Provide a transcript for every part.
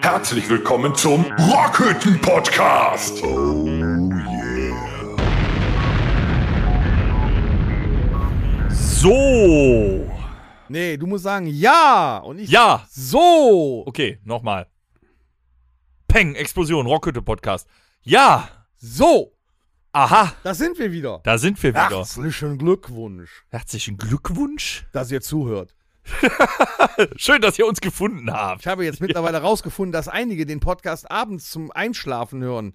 Herzlich willkommen zum Rockhütten Podcast. Oh yeah. So. Nee, du musst sagen ja und ich Ja. so. Okay, nochmal. Peng, Explosion, Rockhütte Podcast. Ja. So, Aha. da sind wir wieder. Da sind wir wieder. Herzlichen Glückwunsch, Herzlichen Glückwunsch. dass ihr zuhört. Schön, dass ihr uns gefunden habt. Ich habe jetzt mittlerweile rausgefunden, dass einige den Podcast abends zum Einschlafen hören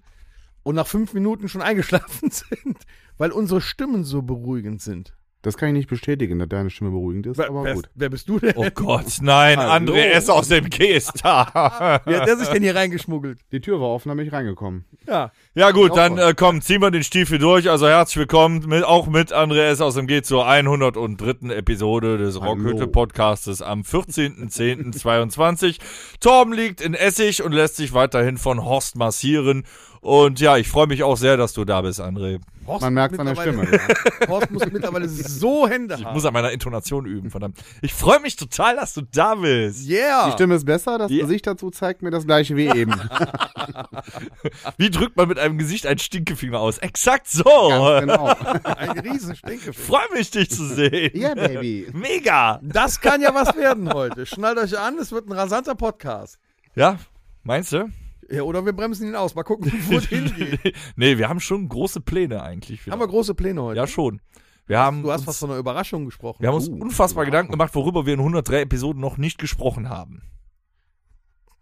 und nach fünf Minuten schon eingeschlafen sind, weil unsere Stimmen so beruhigend sind. Das kann ich nicht bestätigen, dass deine Stimme beruhigend ist, aber wer, gut. wer bist du denn? Oh Gott, nein, Hallo. André S. aus dem Käst. Wie hat der sich denn hier reingeschmuggelt? Die Tür war offen, da bin ich reingekommen. Ja. ja gut, dann äh, komm, ziehen wir den Stiefel durch. Also herzlich willkommen mit, auch mit André S. aus dem Geht zur 103. Episode des Hallo. Rockhütte Podcastes am 14.10.22. Torben liegt in Essig und lässt sich weiterhin von Horst massieren. Und ja, ich freue mich auch sehr, dass du da bist, André. Horst Man merkt an der Stimme. Horst muss mittlerweile so Hände Ich haben. muss an meiner Intonation üben, verdammt. Ich freue mich total, dass du da bist. Yeah. Die Stimme ist besser, das Ja. Gesicht dazu zeigt mir das gleiche wie eben. Wie drückt man mit einem Gesicht einen Stinkefinger aus? Exakt so. Ganz genau. Ein riesen Stinkefinger. Freue mich, dich zu sehen. Ja, Baby. Mega. Das kann ja was werden heute. Schnallt euch an, es wird ein rasanter Podcast. Ja, meinst du? Ja, oder wir bremsen ihn aus. Mal gucken, wo es hingeht. nee, wir haben schon große Pläne eigentlich. Wieder. Haben wir große Pläne heute? ja, schon. Wir haben, Du hast uns, was von einer Überraschung gesprochen. wir haben uns Uh. unfassbar Gedanken gemacht, worüber wir in 103 Episoden noch nicht gesprochen haben.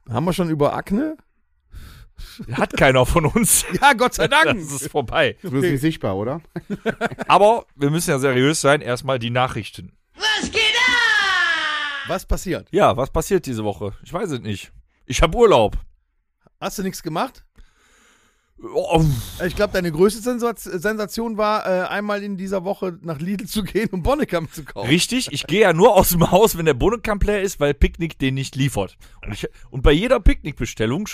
Haben wir schon über Akne? Hat keiner von uns. Ja, Gott sei Dank. Das ist vorbei. Du bist nicht sichtbar, oder? Aber wir müssen ja seriös sein. Erstmal die Nachrichten. Was passiert? Ja, was passiert diese Woche? Ich weiß es nicht. Ich habe Urlaub. Hast du nichts gemacht? Oh, Ich glaube, deine größte Sensation war, äh, einmal in dieser Woche nach Lidl zu gehen und Bonnekamp zu kaufen. Richtig, ich gehe ja nur aus dem Haus, wenn der Bohnenkamp leer ist, weil Picknick den nicht liefert. Und, ich, und bei jeder Picknickbestellung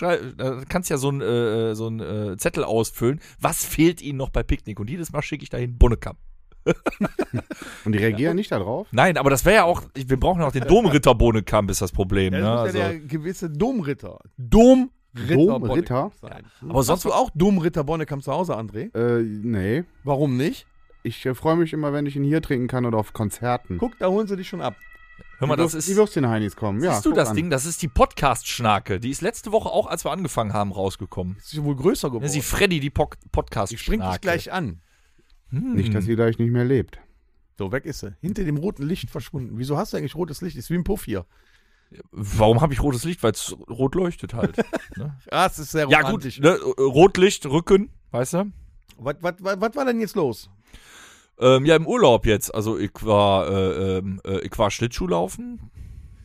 kannst du ja so einen äh, so äh, Zettel ausfüllen, was fehlt ihnen noch bei Picknick. Und jedes Mal schicke ich dahin Bohnenkamp. Und die reagieren nicht darauf? Nein, aber das wäre ja auch, wir brauchen ja auch den Domritter Bohnenkamp, ist das Problem. Ja, Ne? das muss Also, ja der gewisse Domritter. Domritter. Domritter? Bonnekamp sein. aber sonst du auch Domritter Bonnekamp zu Hause, André? Äh, nee. Warum nicht? Ich äh, freue mich immer, wenn ich ihn hier trinken kann oder auf Konzerten. Guck, da holen sie dich schon ab. hör mal, das ist, die Würstchen-Heinis kommen. Ja, siehst du guck das an. Ding? Das ist die Podcast-Schnake. Die ist letzte Woche auch, als wir angefangen haben, rausgekommen. Ist ja wohl größer geworden. Ja, sie Freddy, die po podcast Die springt dich gleich an. Hm. Nicht, dass sie gleich nicht mehr lebt. So, weg ist sie. Hinter dem roten Licht verschwunden. Wieso hast du eigentlich rotes Licht? Ist wie ein Puff hier. Warum habe ich rotes Licht? Weil es rot leuchtet halt. ne? Ah, es ist sehr Ja gut, romantisch. ne, Rotlicht, Rücken, weißt du? Was, was, was, was war denn jetzt los? Ähm, ja, im Urlaub jetzt. Also ich war, äh, ähm, äh, ich war Schlittschuhlaufen.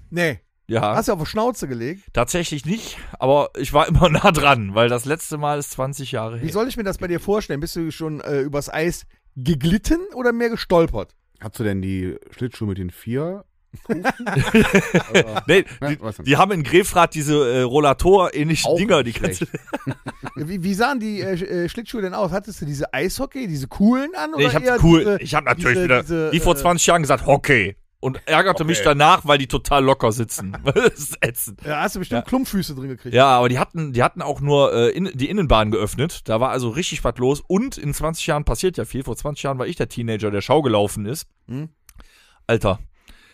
Nee. Ja, Hast du auf die Schnauze gelegt? tatsächlich nicht, aber ich war immer nah dran, weil das letzte Mal ist 20 Jahre Wie her. soll ich mir das bei dir vorstellen? Bist du schon äh, übers Eis geglitten oder mehr gestolpert? Hast du denn die Schlittschuhe mit den vier? Nee, Ja, die, die haben in Grefrath diese äh, Rollator-ähnlichen Dinger, die kannst du. Wie, wie sahen die äh, äh, Schlittschuhe denn aus? Hattest du diese Eishockey, diese coolen an? Nee, ich eher hab cool. diese- ich habe natürlich diese- wieder, diese, wie vor äh, 20 Jahren gesagt, Hockey. Und ärgerte mich Okay. danach, weil die total locker sitzen. das ist ätzend. Ja, hast du bestimmt Ja. Klumpfüße drin gekriegt. Ja, aber die hatten, die hatten auch nur äh, in, die Innenbahn geöffnet. Da war also richtig was los. Und in 20 Jahren passiert ja viel. Vor 20 Jahren war ich der Teenager, der Schau gelaufen ist. Hm? Alter,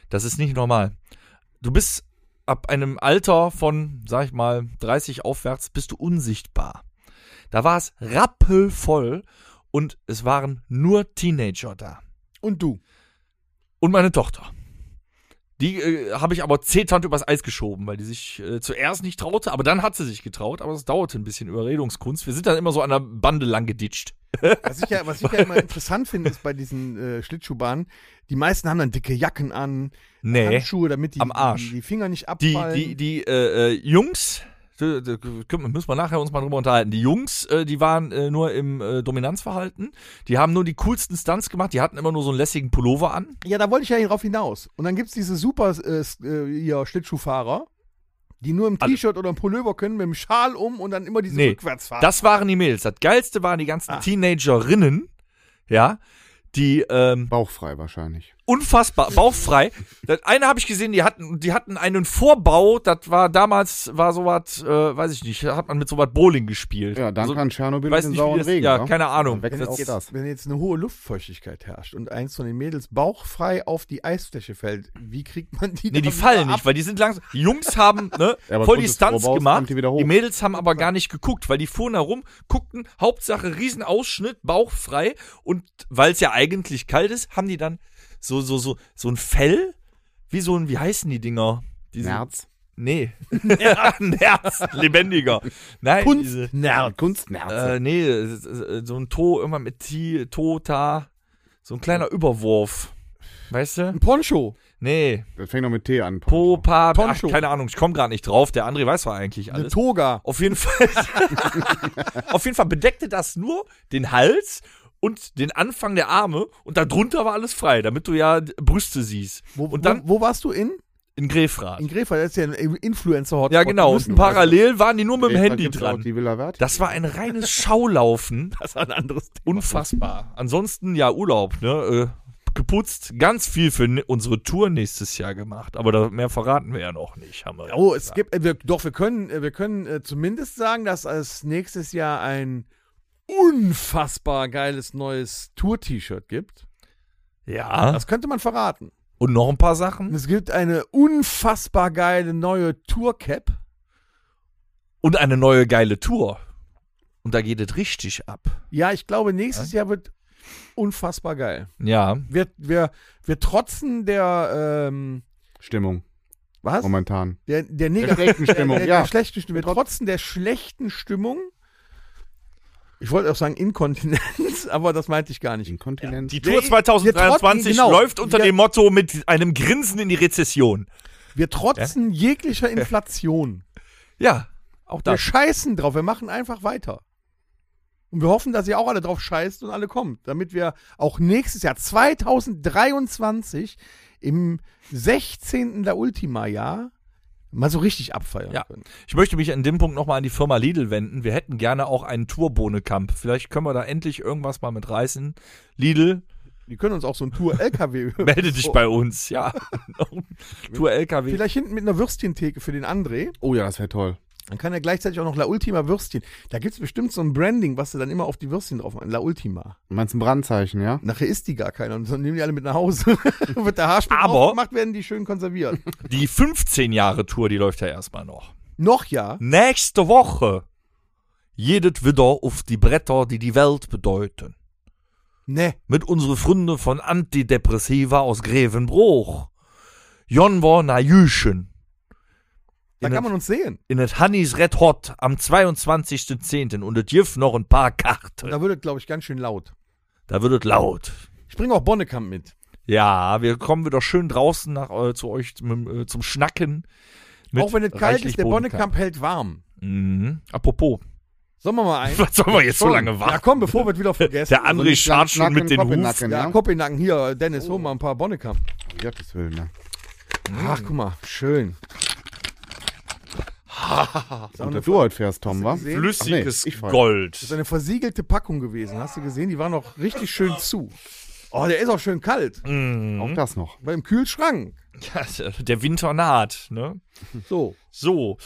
das ist nicht normal. Du bist ab einem Alter von, sag ich mal, 30 aufwärts, bist du unsichtbar. Da war es rappelvoll und es waren nur Teenager da. Und du? Und meine Tochter. Die äh, habe ich aber zeternd übers Eis geschoben, weil die sich äh, zuerst nicht traute, aber dann hat sie sich getraut, aber es dauerte ein bisschen Überredungskunst. Wir sind dann immer so an der Bande lang geditscht. Was ich ja, was ich ja immer interessant finde, ist bei diesen äh, Schlittschuhbahnen, die meisten haben dann dicke Jacken an, Nee. Handschuhe, damit die, die, die Finger nicht Die, abfallen. die, die äh, äh, Jungs, müssen wir nachher uns mal drüber unterhalten. Die Jungs, äh, die waren äh, nur im äh, Dominanzverhalten. Die haben nur die coolsten Stunts gemacht. Die hatten immer nur so einen lässigen Pullover an. Ja, da wollte ich ja drauf hinaus. Und dann gibt es diese super hier, Schlittschuhfahrer, die nur im T-Shirt oder im Pullover können, mit dem Schal um und dann immer diese Nee, Rückwärtsfahrt. Das waren die Mädels. Das Geilste waren die ganzen Ah. Teenagerinnen, ja, die, ähm, Bauchfrei wahrscheinlich. Unfassbar, bauchfrei. Das eine habe ich gesehen, die hatten, die hatten einen Vorbau, das war damals, war sowas, äh, weiß ich nicht, da hat man mit sowas Bowling gespielt. Ja, dann also, kann Tschernobyl weiß den nicht, wie sauren das, Regen. ja, wa? keine Ahnung. Dann wächst Das-. Wenn jetzt eine hohe Luftfeuchtigkeit herrscht und eins von den Mädels bauchfrei auf die Eisfläche fällt, wie kriegt man die Nee, die fallen nicht, weil die sind langsam. Die Jungs haben ne, Ja, voll die Stunts Vorbaus gemacht. die. Die Mädels haben aber gar nicht geguckt, weil die fuhren herum, guckten, Hauptsache Riesenausschnitt, bauchfrei. Und weil es ja eigentlich kalt ist, haben die dann so, so, so, so ein Fell, wie so ein, wie heißen die Dinger? Diese, Nerz. Nee. Nerz, lebendiger. Nein, diese, Kunstnerz. Kunstnerze. äh, nee, so ein To, irgendwann mit T, Tota, so ein kleiner Überwurf. Weißt du? Ein Poncho. Nee. das fängt noch mit T an. Popa, ach, Poncho. keine Ahnung, ich komme gerade nicht drauf. Der André weiß zwar eigentlich Eine alles. Toga. Auf jeden Fall. auf jeden Fall bedeckte das nur den Hals und den Anfang der Arme und darunter war alles frei, damit du ja Brüste siehst. Wo, und dann wo, wo warst du in? in Grefrath. In Grefeld, das ist ja ein Influencer-Hotspot. Ja, genau. Und parallel waren die nur mit dem Handy dran. die Villa Verde. Das war ein reines Schaulaufen. Das war ein anderes Thema. Unfassbar. Ansonsten ja Urlaub, ne? Äh, geputzt, ganz viel für ne- unsere Tour nächstes Jahr gemacht. Aber da, mehr verraten wir ja noch nicht. Haben wir ja Oh, es gesagt. gibt, äh, wir, doch, wir können, äh, wir können äh, zumindest sagen, dass es nächstes Jahr ein unfassbar geiles neues Tour-T-Shirt gibt. Ja. Das könnte man verraten. Und noch ein paar Sachen. es gibt eine unfassbar geile neue Tour-Cap. Und eine neue geile Tour. Und da geht es richtig ab. Ja, ich glaube, nächstes Jahr wird unfassbar geil. Ja. Wir, wir, wir trotzen der, ähm, Stimmung. was? Momentan. Der, der, Der schlechten Stimmung, der, ja. der schlechten Stimmung. Wir trotzen der schlechten Stimmung. Ich wollte auch sagen Inkontinenz, aber das meinte ich gar nicht. Inkontinenz. Die Wir- Tour 2023 wir trotten- genau. läuft unter Wir- dem Motto mit einem Grinsen in die Rezession. Wir trotzen jeglicher Inflation. Ja, auch Wir das. scheißen drauf, wir machen einfach weiter. Und wir hoffen, dass ihr auch alle drauf scheißt und alle kommt, damit wir auch nächstes Jahr 2023 im 16. der Ultima-Jahr mal so richtig abfeiern Ja. können. Ich möchte mich an dem Punkt nochmal an die Firma Lidl wenden. Wir hätten gerne auch einen Tourbohnekamp. Vielleicht können wir da endlich irgendwas mal mit reißen. Lidl, Die können uns auch so ein Tour-LKW melde dich bei uns. Ja. Tour LKW. Vielleicht hinten mit einer Würstchentheke für den André. Oh ja, das wäre toll. Dann kann er gleichzeitig auch noch La Ultima Würstchen. Da gibt es bestimmt so ein Branding, was sie dann immer auf die Würstchen drauf machen. La Ultima. Du meinst ein Brandzeichen, ja? Nachher isst die gar keiner und dann nehmen die alle mit nach Hause. Wird der Haarspray Aber- gemacht, werden die schön konserviert. Die 15 Jahre Tour, die läuft ja erstmal noch. noch ja. Nächste Woche jedet wieder auf die Bretter, die die Welt bedeuten. Ne. Mit unseren Freunden von Antidepressiva aus Grevenbruch. Jon war na Jüschen. Da In kann man uns sehen. in das Hannis Red Hot am 22.10. und es gibt noch ein paar Karten. Da wird es, glaube ich, ganz schön laut. Da wird es laut. Ich bringe auch Bonnekamp mit. Ja, wir kommen wieder schön draußen nach, äh, zu euch zum, äh, zum Schnacken. mit auch wenn es kalt ist, der. Bonnekamp hält warm. Mhm. Apropos, Sollen wir mal ein? was sollen wir jetzt so lange Ja, warten? komm, bevor wir es wieder vergessen. Der André nicht schart schon mit den Kopf in den Huf. Nacken, ja, ja? Koppenacken. Hier, Dennis, hol mal ein paar Bonnekamp. Um Gottes Willen, ne? Ach, guck mal, schön. Und dass du heute fährst, Tom, wa? gesehen? Flüssiges Ach nee. Gold. Das ist eine versiegelte Packung gewesen. Hast du gesehen? Die war noch richtig schön zu. Oh, der ist auch schön kalt. Mhm. Auch das noch. Weil im Kühlschrank. Ja, der Winter naht, ne? So. So,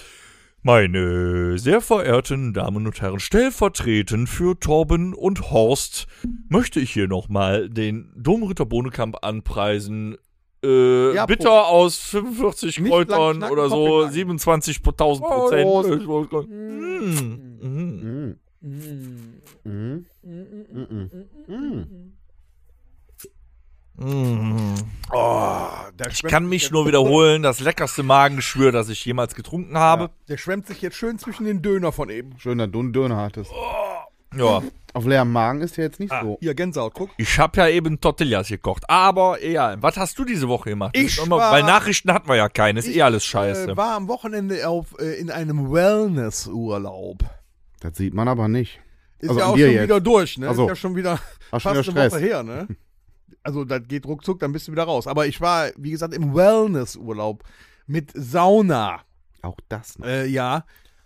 meine sehr verehrten Damen und Herren, stellvertretend für Torben und Horst möchte ich hier nochmal den Domritter Bohnekamp anpreisen. Äh, Ja, bitter aus 45 Nicht Kräutern lang oder so, Kopf 27.000 Prozent. Prost. Mm, mm. Mm. Oh, Ich kann mich nur wiederholen, das leckerste Magengeschwür, das ich jemals getrunken habe. Der schwemmt sich jetzt schön zwischen den Döner von eben. Schöner Döner hattest. Ja. Auf leerem Magen ist ja jetzt nicht Ah. so. Hier, Gänsehaut, guck. Ich habe ja eben Tortillas gekocht, aber egal. Was hast du diese Woche gemacht? Ich immer, war- weil Nachrichten hatten wir ja keine, ist Ich, eh alles scheiße. Äh, war am Wochenende auf, äh, in einem Wellnessurlaub. Das sieht man aber nicht. Ist Also ja auch schon jetzt. wieder durch, ne? Ach so. Ist ja schon wieder Hast fast schon wieder eine Stress. Woche her, ne? Also das geht ruckzuck, dann bist du wieder raus. Aber ich war, wie gesagt, im Wellnessurlaub mit Sauna. Auch das noch. Äh, ja.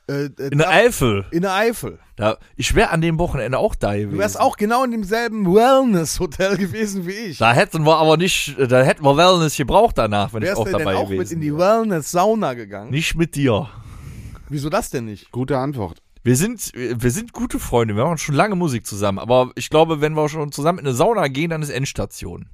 Äh, äh, In der Eifel. in der Eifel. Da, ich wäre an dem Wochenende auch da gewesen. Du wärst auch genau in demselben Wellness-Hotel gewesen wie ich. Da hätten wir aber nicht, da hätten wir Wellness gebraucht danach, wenn Wärst ich auch du denn dabei auch mit gewesen in die wäre. Wellness-Sauna gegangen? Nicht mit dir. Wieso das denn nicht? Gute Antwort. Wir sind, wir sind gute Freunde. Wir machen schon lange Musik zusammen. Aber ich glaube, wenn wir schon zusammen in eine Sauna gehen, dann ist Endstation.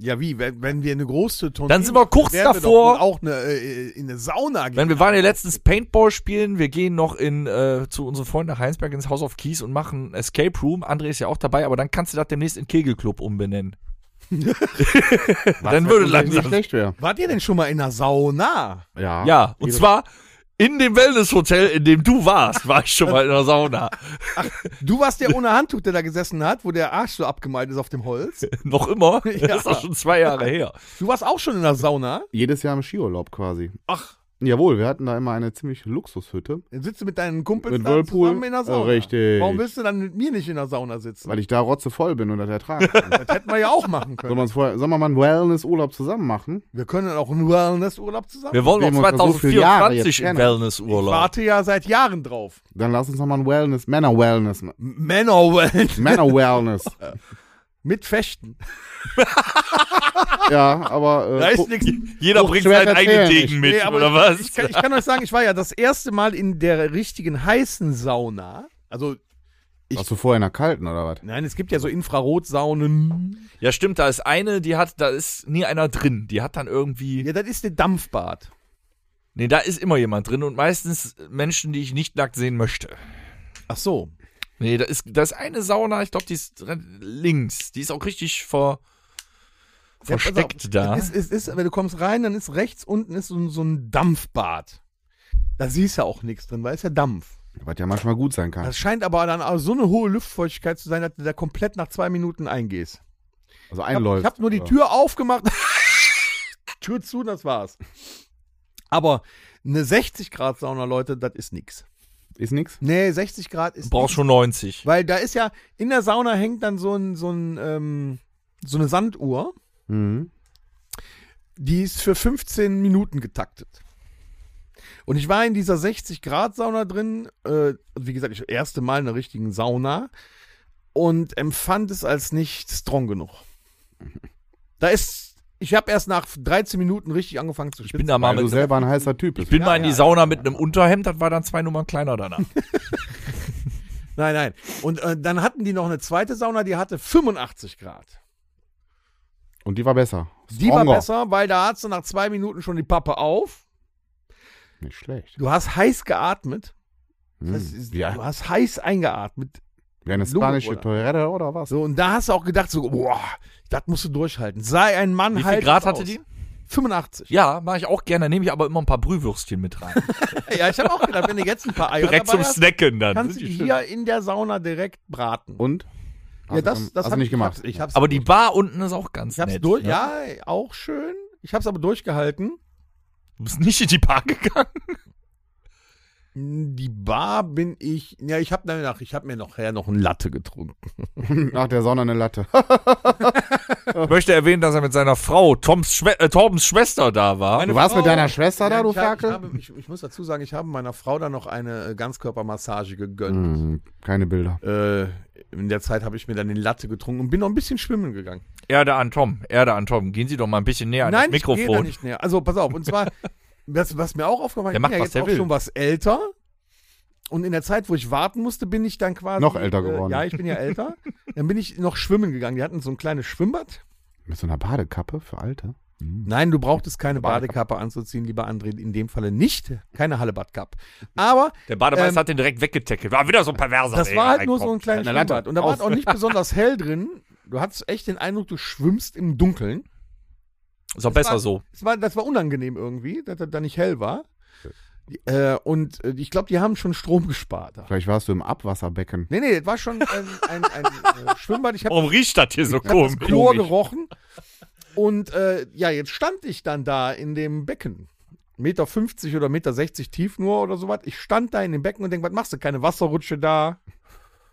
Ja, wie? Wenn, wenn wir eine große Tournee Dann sind wir kurz davor. Wir auch eine, äh, in eine Sauna gehen. Wenn wir waren ja letztens Paintball spielen, wir gehen noch in äh, zu unseren Freunden nach Heinsberg ins House of Keys und machen Escape Room. André ist ja auch dabei, aber dann kannst du das demnächst in Kegelclub umbenennen. dann würde Nicht langsam. schlecht wäre. Wart ihr denn schon mal in einer Sauna? Ja. Ja, und zwar in dem Wellnesshotel, in dem du warst, war ich schon mal in der Sauna. Du warst der ohne Handtuch, der da gesessen hat, wo der Arsch so abgemalt ist auf dem Holz. noch immer. Ja. Das ist auch schon zwei Jahre her. Du warst auch schon in der Sauna. Jedes Jahr im Skiurlaub quasi. Ach, Jawohl, wir hatten da immer eine ziemlich Luxushütte, dann sitzt du mit deinen Kumpels Mit Whirlpool. zusammen in der Sauna. Richtig. Warum willst du dann mit mir nicht in der Sauna sitzen? weil ich da rotzevoll bin und das ertragen kann. Das hätten wir ja auch machen können. vorher, sollen wir mal einen Wellness-Urlaub zusammen machen? Wir können auch einen Wellnessurlaub zusammen. Wir wollen Wir so viele Jahre 2024 jetzt im kennen. Ich Wellnessurlaub. warte ja seit Jahren drauf. Dann lass uns noch mal einen Wellness, Männer-Wellness, Männer-Wellness. Männer-Wellness. Mit Fechten. ja, aber äh, Da ist nichts. Jeder bringt seinen eigenen Degen mit, Nee, oder ich, was? Ich kann, ich kann euch sagen, ich war ja das erste Mal in der richtigen heißen Sauna. Also, warst du vorher in der kalten oder was? nein, es gibt ja so Infrarotsaunen. Ja, stimmt, da ist eine, die hat, da ist nie einer drin. Die hat dann irgendwie. Ja, das ist der Dampfbad. Nee, da ist immer jemand drin und meistens Menschen, die ich nicht nackt sehen möchte. Ach so. Nee, da ist, da ist eine Sauna, ich glaube, die ist links. Die ist auch richtig Ja, pass versteckt auf, da. Es ist, es ist, wenn du kommst rein, dann ist rechts unten ist so, ein- so ein Dampfbad. Da siehst du auch nichts drin, weil es ja Dampf. Was ja manchmal gut sein kann. Das scheint aber dann auch so eine hohe Luftfeuchtigkeit zu sein, dass du da komplett nach zwei Minuten eingehst. Also Ich hab- einläuft. Ich habe nur die Ja. Tür aufgemacht. Tür zu, das war's. Aber eine 60 Grad Sauna, Leute, das ist nix. Ist nix? Nee, 60 Grad ist Du brauchst nix. schon 90. Weil da ist ja, in der Sauna hängt dann so ein, so ein, ähm, so eine Sanduhr, Mhm. die ist für 15 Minuten getaktet. Und ich war in dieser 60 Grad Sauna drin, äh, wie gesagt, ich erste Mal in einer richtigen Sauna und empfand es als nicht strong genug. Da ist, ich habe erst nach 13 Minuten richtig angefangen zu Ich schwitzen. bin da mal Weil du mit, selber ein heißer Typ ich bin Ja, mal in die ja, Sauna ja, mit einem Unterhemd, das war dann zwei Nummern kleiner danach. Nein, nein. Und äh, dann hatten die noch eine zweite Sauna, die hatte 85 Grad. Und die war besser. Die war Stronger. besser, weil da hast du nach zwei Minuten schon die Pappe auf. Nicht schlecht. Du hast heiß geatmet. Hm. Das ist, ja, Du hast heiß eingeatmet. Wie eine spanische oder? Toilette oder was? So, und da hast du auch gedacht, so, boah, das musst du durchhalten. Sei ein Mann, Wie viel halt Grad es hatte aus. die? 85. Ja, mache ich auch gerne. Nehme ich aber immer ein paar Brühwürstchen mit rein. Ja, ich habe auch gedacht, wenn du jetzt ein paar Eier Direkt dabei zum hast, Snacken dann. kannst du hier in der Sauna direkt braten. Und? ja, Hast das, du- das hast du nicht ich, gemacht. Ich hab's, Aber die Bar unten ist auch ganz ich hab's nett. durch, ne? ja, auch schön. Ich hab's aber durchgehalten. Du bist nicht in die Bar gegangen. Die Bar bin ich, ja, ich habe danach, ich habe mir nachher noch ein Latte getrunken. Nach der Sonne eine Latte. Ich möchte erwähnen, dass er mit seiner Frau, Toms Schwe äh, Torbens Schwester, da war. Meine Du warst Frau- mit deiner Schwester da, Ja, du ich, hab, ich, Ferkel? habe, ich, ich muss dazu sagen, ich habe meiner Frau dann noch eine äh, Ganzkörpermassage gegönnt. Hm, keine Bilder. Äh, in der Zeit habe ich mir dann den Latte getrunken und bin noch ein bisschen schwimmen gegangen. Erde an Tom, Erde an Tom. Gehen Sie doch mal ein bisschen näher an Nein, das ich gehe da Mikrofon. nicht näher. Also pass auf, und zwar, was, was mir auch aufgefallen ist, macht, ich bin ja jetzt auch will. schon was älter. Und in der Zeit, wo ich warten musste, bin ich dann quasi. Noch älter geworden. Äh, ja, ich bin ja älter. dann bin ich noch schwimmen gegangen. Die hatten so ein kleines Schwimmbad. Mit so einer Badekappe für Alte? Hm. Nein, du brauchtest keine Badekappe. Anzuziehen, lieber André. In dem Falle nicht. Keine Hallebadkappe. Aber Der Bademeister Ähm, hat den direkt weggetackelt. War wieder so ein perverser. das ey, war halt nur so ein kleines. Schwimmbad. Und da war es auch nicht besonders hell drin. Du hattest echt den Eindruck, du schwimmst im Dunkeln. Ist doch Das besser war- so. Das war, das war unangenehm irgendwie, dass das da nicht hell war. Äh, und äh, ich glaube, die haben schon Strom gespart. da. Vielleicht warst du im Abwasserbecken. Nee, nee, das war schon ein, ein, ein äh, Schwimmbad. Ich habe Warum riecht das hier so hab das komisch? Chlor gerochen. Und äh, ja, jetzt stand ich dann da in dem Becken. Meter 50 oder Meter 60 tief nur oder sowas. Ich stand da in dem Becken und denk, was machst du? Keine Wasserrutsche da,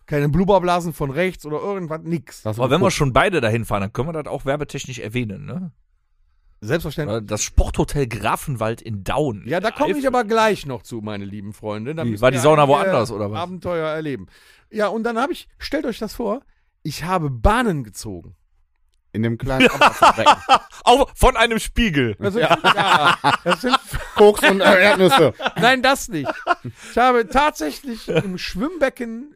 keine Blubberblasen von rechts oder irgendwas, nix. Aber wenn wir schon beide dahin fahren, dann können wir das auch werbetechnisch erwähnen, ne? Selbstverständlich. Das Sporthotel Grafenwald in Daun. Ja, da komme ich aber gleich noch zu, meine lieben Freunde. Da Wie, war die Sauna woanders, oder was? Abenteuer erleben. Ja, und dann habe ich, stellt euch das vor, ich habe Bahnen gezogen. In dem kleinen Abwasserbecken. Auch von einem Spiegel. Das sind, ja. das sind, Koks und Erdnüsse. nein, das nicht. Ich habe tatsächlich im Schwimmbecken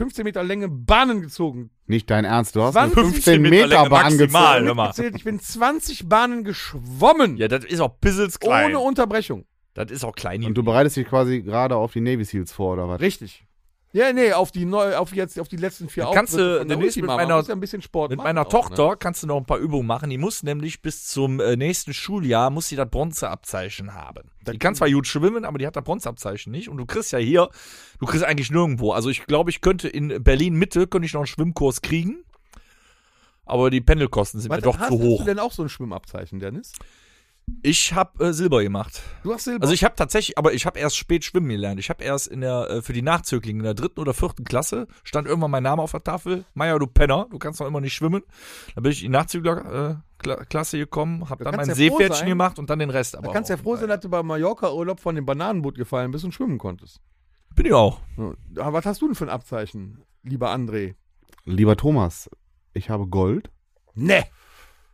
15 Meter Länge Bahnen gezogen. Nicht dein Ernst, du hast eine 15 15 Meter Meter Bahn maximal, gezogen. ich bin 20 Bahnen geschwommen. Ja, das ist auch pissels klein. ohne Unterbrechung. das ist auch klein. Und du bereitest dich quasi gerade auf die Navy Seals vor, oder was? Richtig. Ja, nee, auf die neu, auf jetzt, auf die letzten vier Da kannst Auftritte du demnächst mit meiner- ja ein bisschen Sport Mit meiner auch, Tochter Ne? kannst du noch ein paar Übungen machen. Die muss nämlich bis zum äh, nächsten Schuljahr muss sie das Bronzeabzeichen haben. Das die kann zwar gut schwimmen, aber die hat das Bronzeabzeichen nicht. Und du kriegst ja hier, du kriegst eigentlich nirgendwo. Also ich glaube, ich könnte in Berlin Mitte könnte ich noch einen Schwimmkurs kriegen. Aber die Pendelkosten sind Was, mir doch hast, zu Hast hoch. du denn auch so ein Schwimmabzeichen, Dennis? Ich habe äh, Silber gemacht. Du hast Silber. Also ich habe tatsächlich, aber ich habe erst spät schwimmen gelernt. Ich habe erst in der äh, für die Nachzöglinge in der dritten oder vierten Klasse stand irgendwann mein Name auf der Tafel. Meier, du Penner, du kannst noch immer nicht schwimmen. Dann bin ich in die Nachzüglerklasse äh, Kla- Klasse gekommen, habe Da dann mein ja Seepferdchen gemacht und dann den Rest. Aber da kannst du ja froh sein, dass du beim Mallorca-Urlaub von dem Bananenboot gefallen bist und schwimmen konntest. Bin ich auch. Aber was hast du denn für ein Abzeichen, lieber André? Lieber Thomas, ich habe Gold Ne,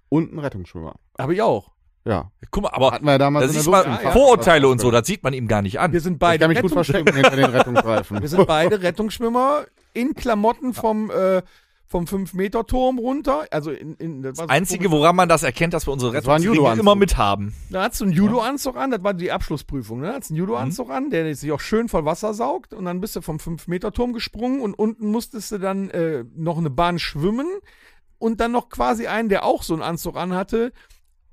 und einen Rettungsschwimmer. habe ich auch. Ja. Guck mal, aber Hatten wir ja damals das in ist der mal. Vorurteile und so, das sieht man ihm gar nicht an. Wir sind Ich beide kann mich gut verstecken hinter den Rettungsreifen. Wir sind beide Rettungsschwimmer in Klamotten vom, äh, vom 5-Meter-Turm runter. Also in, in, das Das Einzige, woran man das erkennt, dass wir unsere Rettungsringe Judo-Anzug. immer mit haben. Da hast du einen Judo-Anzug an, das war die Abschlussprüfung, ne? Da hast du einen Judo-Anzug an, der sich auch schön voll Wasser saugt und dann bist du vom 5-Meter-Turm gesprungen und unten musstest du dann äh, noch eine Bahn schwimmen und dann noch quasi einen, der auch so einen Anzug anhatte,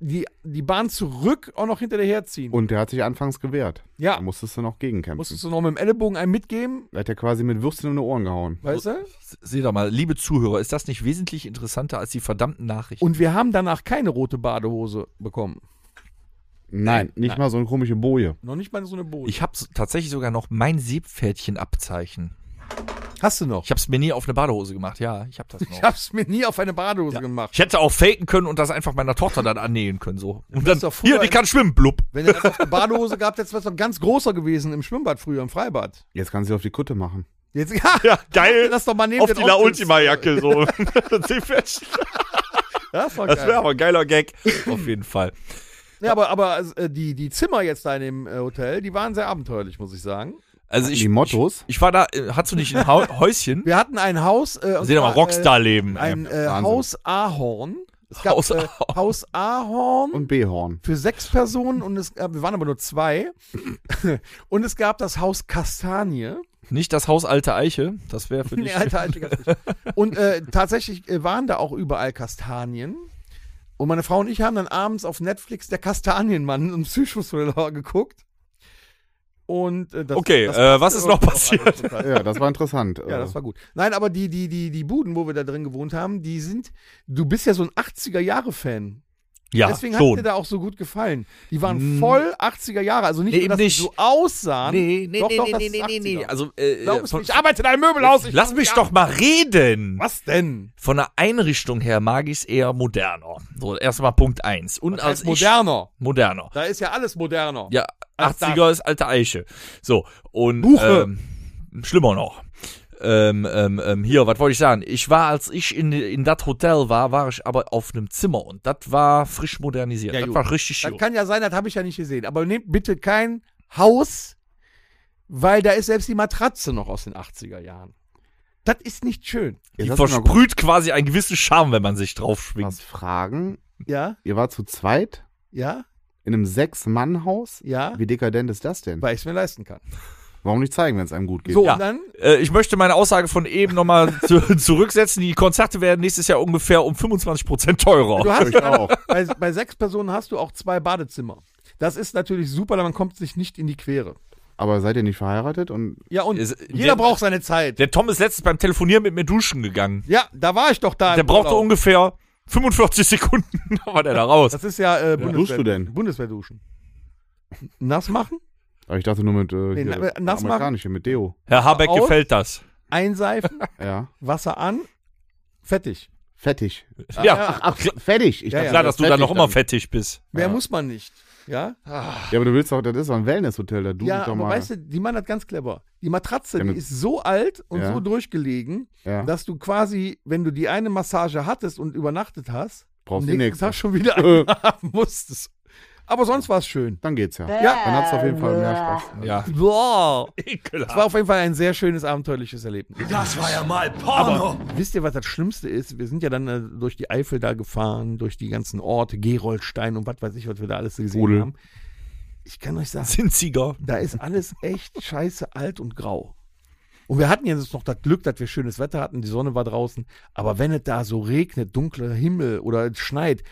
die, die Bahn zurück auch noch hinter dir herziehen. Und der hat sich anfangs gewehrt. ja, Da musstest du noch gegenkämpfen. musstest du noch mit dem Ellenbogen einen mitgeben, Da hat er quasi mit Würstchen in die Ohren gehauen. weißt du? Seht doch mal, liebe Zuhörer, ist das nicht wesentlich interessanter als die verdammten Nachrichten? Und wir haben danach keine rote Badehose bekommen. Nein, nicht Nein. mal so eine komische Boje. Noch nicht mal so eine Boje. Ich habe tatsächlich sogar noch mein Seepferdchen-Abzeichen. Hast du noch? Ich habe es mir nie auf eine Badehose gemacht. Ja, ich habe das noch. Ich hab's mir nie auf eine Badehose Ja. gemacht. Ich hätte auch faken können und das einfach meiner Tochter dann annähen können. so. Und dann, hier, die kann schwimmen, blub. Wenn ihr einfach eine Badehose gehabt hättest, wär's doch ganz großer gewesen im Schwimmbad früher, im Freibad. Jetzt kannst du auf die Kutte machen. Jetzt, ja, Ja, geil. das doch mal neben Auf die La. Ultima-Jacke, so. Das. Das wäre aber ein geiler Gag. Auf jeden Fall. Ja, aber, aber äh, die, die Zimmer jetzt da in dem äh, Hotel, die waren sehr abenteuerlich, muss ich sagen. Also ich, die Mottos? Ich, ich war da, äh, hast du nicht ein Hau Häuschen? Wir hatten ein Haus. Äh, doch mal, zwar, Rockstar-Leben. Äh, ein äh. Haus Ahorn. Es gab Haus äh, Haus Ahorn Und B-Horn. für sechs Personen und es gab, wir waren aber nur zwei. und es gab das Haus Kastanie. Nicht das Haus Alte Eiche. Das wäre für dich. Nee, ganz nicht. Und äh, tatsächlich äh, waren da auch überall Kastanien. Und meine Frau und ich haben dann abends auf Netflix der Kastanienmann und Psychothriller geguckt. Und äh, das, Okay, das äh, was ist noch passiert? Ja, das war interessant. Ja, das war gut. Nein, aber die, die, die, die Buden, wo wir da drin gewohnt haben, die sind, du bist ja so ein 80er-Jahre-Fan. Ja, Deswegen hat dir schon. da auch so gut gefallen. Die waren voll 80er Jahre, also nicht Nee, nur, dass eben die nicht. so aussahen. Nee, nee, Doch, nee, doch, nee, das nee, nee, nee, nee. 80er. Also, äh, Glaub von, nicht. Ich arbeite in einem Möbelhaus. Lass mich doch mal reden. Was denn? Von der Einrichtung her mag ich es eher moderner. So, erstmal Punkt eins. Und als moderner? ich moderner. Da ist ja alles moderner. Ja, Ach, 80er ist alte Eiche. So, und Buche. ähm, schlimmer noch. Ähm, ähm, ähm, hier, was wollte ich sagen? Ich war, als ich in, in das Hotel war, war ich aber auf einem Zimmer und das war frisch modernisiert. Ja, das gut. war richtig Das gut. kann ja sein, das habe ich ja nicht gesehen. Aber nehmt bitte kein Haus, weil da ist selbst die Matratze noch aus den 80er Jahren. Das ist nicht schön. Die Jetzt versprüht quasi einen gewissen Charme, wenn man sich drauf schwingt. was fragen. Ja, Ihr wart zu zweit ja, in einem Sechs-Mann-Haus. ja, Wie dekadent ist das denn? weil ich es mir leisten kann. Warum nicht zeigen, wenn es einem gut geht? So, Ja. und dann, Äh, ich möchte meine Aussage von eben nochmal zu, zurücksetzen. Die Konzerte werden nächstes Jahr ungefähr um 25% teurer. du hast ich auch. bei, bei sechs Personen hast du auch zwei Badezimmer. Das ist natürlich super, man kommt sich nicht in die Quere. Aber seid ihr nicht verheiratet? Und Ja, und Ist- jeder der- braucht seine Zeit. Der Tom ist letztens beim Telefonieren mit mir duschen gegangen. Ja, da war ich doch da. Der brauchte Urlaub. ungefähr 45 Sekunden, da war der da raus. Das ist ja, äh, Bundeswehr, duschst du denn? Bundeswehrduschen. Nass machen, aber ich dachte nur mit äh, Nee, hier, na- nass machen. amerikanische, mit Deo. Herr Habeck Aus. gefällt das. einseifen, Ja. Wasser an, fertig. Fettig. Ja, Ach, fertig. Ich Ja, dachte, ja. klar, dass du da fettig noch immer fettig bist. Mehr muss man nicht. Ja? Ja, aber du willst doch, das ist doch ein Wellnesshotel, da du ja, doch aber mal. weißt du, die machen das ganz clever. Die Matratze, Ja, die ist so alt und Ja. so durchgelegen, ja, dass du quasi, wenn du die eine Massage hattest und übernachtet hast, brauchst am du nächsten nächste. Tag schon wieder haben musstest. Aber sonst war es schön. Dann geht's ja. Ja. Dann hat's auf jeden Fall mehr Spaß. Ja. Boah. Ekelhaft. Es war auf jeden Fall ein sehr schönes, abenteuerliches Erlebnis. Das war ja mal Porno. Wisst ihr, was das Schlimmste ist? Wir sind ja dann äh, durch die Eifel da gefahren, durch die ganzen Orte, Geroldstein und was weiß ich, was wir da alles gesehen Rudel. haben. Ich kann euch sagen, Zinziger. da ist alles echt scheiße alt und grau. Und wir hatten jetzt noch das Glück, dass wir schönes Wetter hatten, die Sonne war draußen. Aber wenn es da so regnet, dunkler Himmel oder es schneit,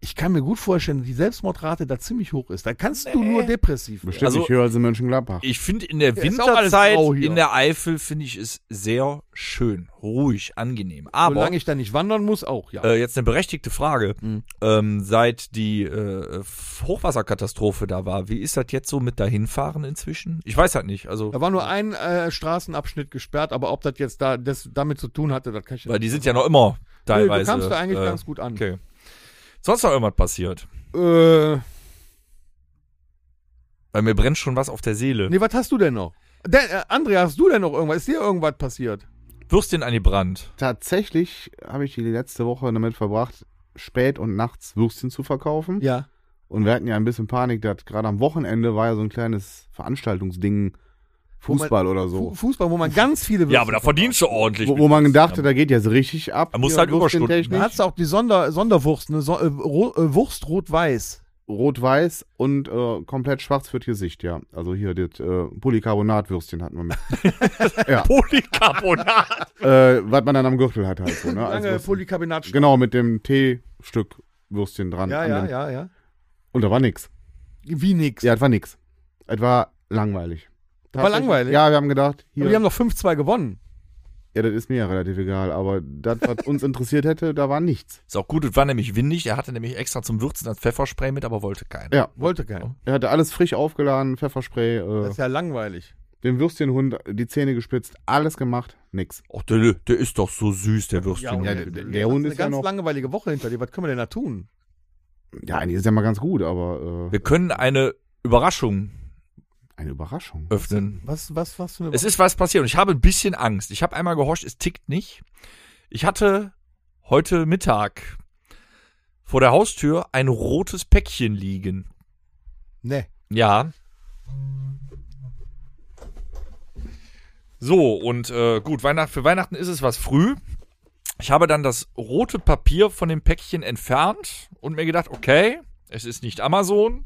ich kann mir gut vorstellen, die Selbstmordrate da ziemlich hoch ist. Da kannst du nur depressiv werden. Bestimmt Also- nicht höher als in Mönchengladbach. Ich finde in der Ja, Winterzeit in der Eifel finde ich es sehr schön, ruhig, angenehm. Aber Solange ich da nicht wandern muss, auch, ja. äh, jetzt eine berechtigte Frage. Mhm. Ähm, seit die äh, Hochwasserkatastrophe da war, wie ist das jetzt so mit dahinfahren inzwischen? Ich weiß halt nicht. Also, Da war nur ein äh, Straßenabschnitt gesperrt, aber ob das jetzt da das damit zu tun hatte, das kann ich weil die sind ja noch immer Nö, teilweise. Du kamst da eigentlich äh, ganz gut an. Okay. Sonst noch irgendwas passiert? Äh, Weil mir brennt schon was auf der Seele. nee, was hast du denn noch? Der, äh, Andrea, hast du denn noch irgendwas? Ist dir irgendwas passiert? Würstchen an die Brand. Tatsächlich habe ich die letzte Woche damit verbracht, spät und nachts Würstchen zu verkaufen. Ja. Und wir hatten ja ein bisschen Panik, dass gerade am Wochenende war ja so ein kleines Veranstaltungsding, Wo man- Fußball oder so. Fußball, wo man ganz viele Ja, aber da verdienst du ordentlich. Wo, wo man Würstchen. dachte, da geht jetzt richtig ab. Da musst halt Überstunden. würstchentechnisch. Da hast du auch die Sonder, Sonderwurst, eine so, äh, äh, Wurst rot-weiß. Rot-Weiß und äh, komplett schwarz für Gesicht, ja. Also hier das äh, Polycarbonatwürstchen hatten wir mit. ja. Polycarbonat. Äh, was man dann am Gürtel hat halt so, ne? Lange Würstchen. Polycarbonat. Genau, mit dem T-Stück Würstchen dran. Ja, an ja, dem- ja, ja. Und da war nix. Wie nix. Ja, es war nix. Es war langweilig. War Tatsächlich- langweilig? Ja, wir haben gedacht, hier, Aber die haben noch 5-2 gewonnen. ja, das ist mir ja relativ egal, aber das, was uns interessiert hätte, da war nichts. Ist auch gut, es war nämlich windig. Er hatte nämlich extra zum Würzen das Pfefferspray mit, aber wollte keinen. Ja, Wollte keiner. er hatte alles frisch aufgeladen, Pfefferspray, Das äh, ist ja langweilig. dem Würstchenhund die Zähne gespitzt, alles gemacht, nix. Ach, der, der ist doch so süß, der Würstchen. und ja, der, der- der, der Hund eine ist ja ganz noch- langweilige Woche hinter dir. Was können wir denn da tun? Ja, eigentlich ist ja mal ganz gut, aber Wir können eine Überraschung äh, eine Überraschung. öffnen. Was, was, was für eine Es ist was passiert und ich habe ein bisschen Angst. Ich habe einmal gehorcht, es tickt nicht. Ich hatte heute Mittag vor der Haustür ein rotes Päckchen liegen. Ne. Ja. So, und äh, gut, Weihnacht, für Weihnachten ist es was früh. Ich habe dann das rote Papier von dem Päckchen entfernt und mir gedacht, okay, es ist nicht Amazon.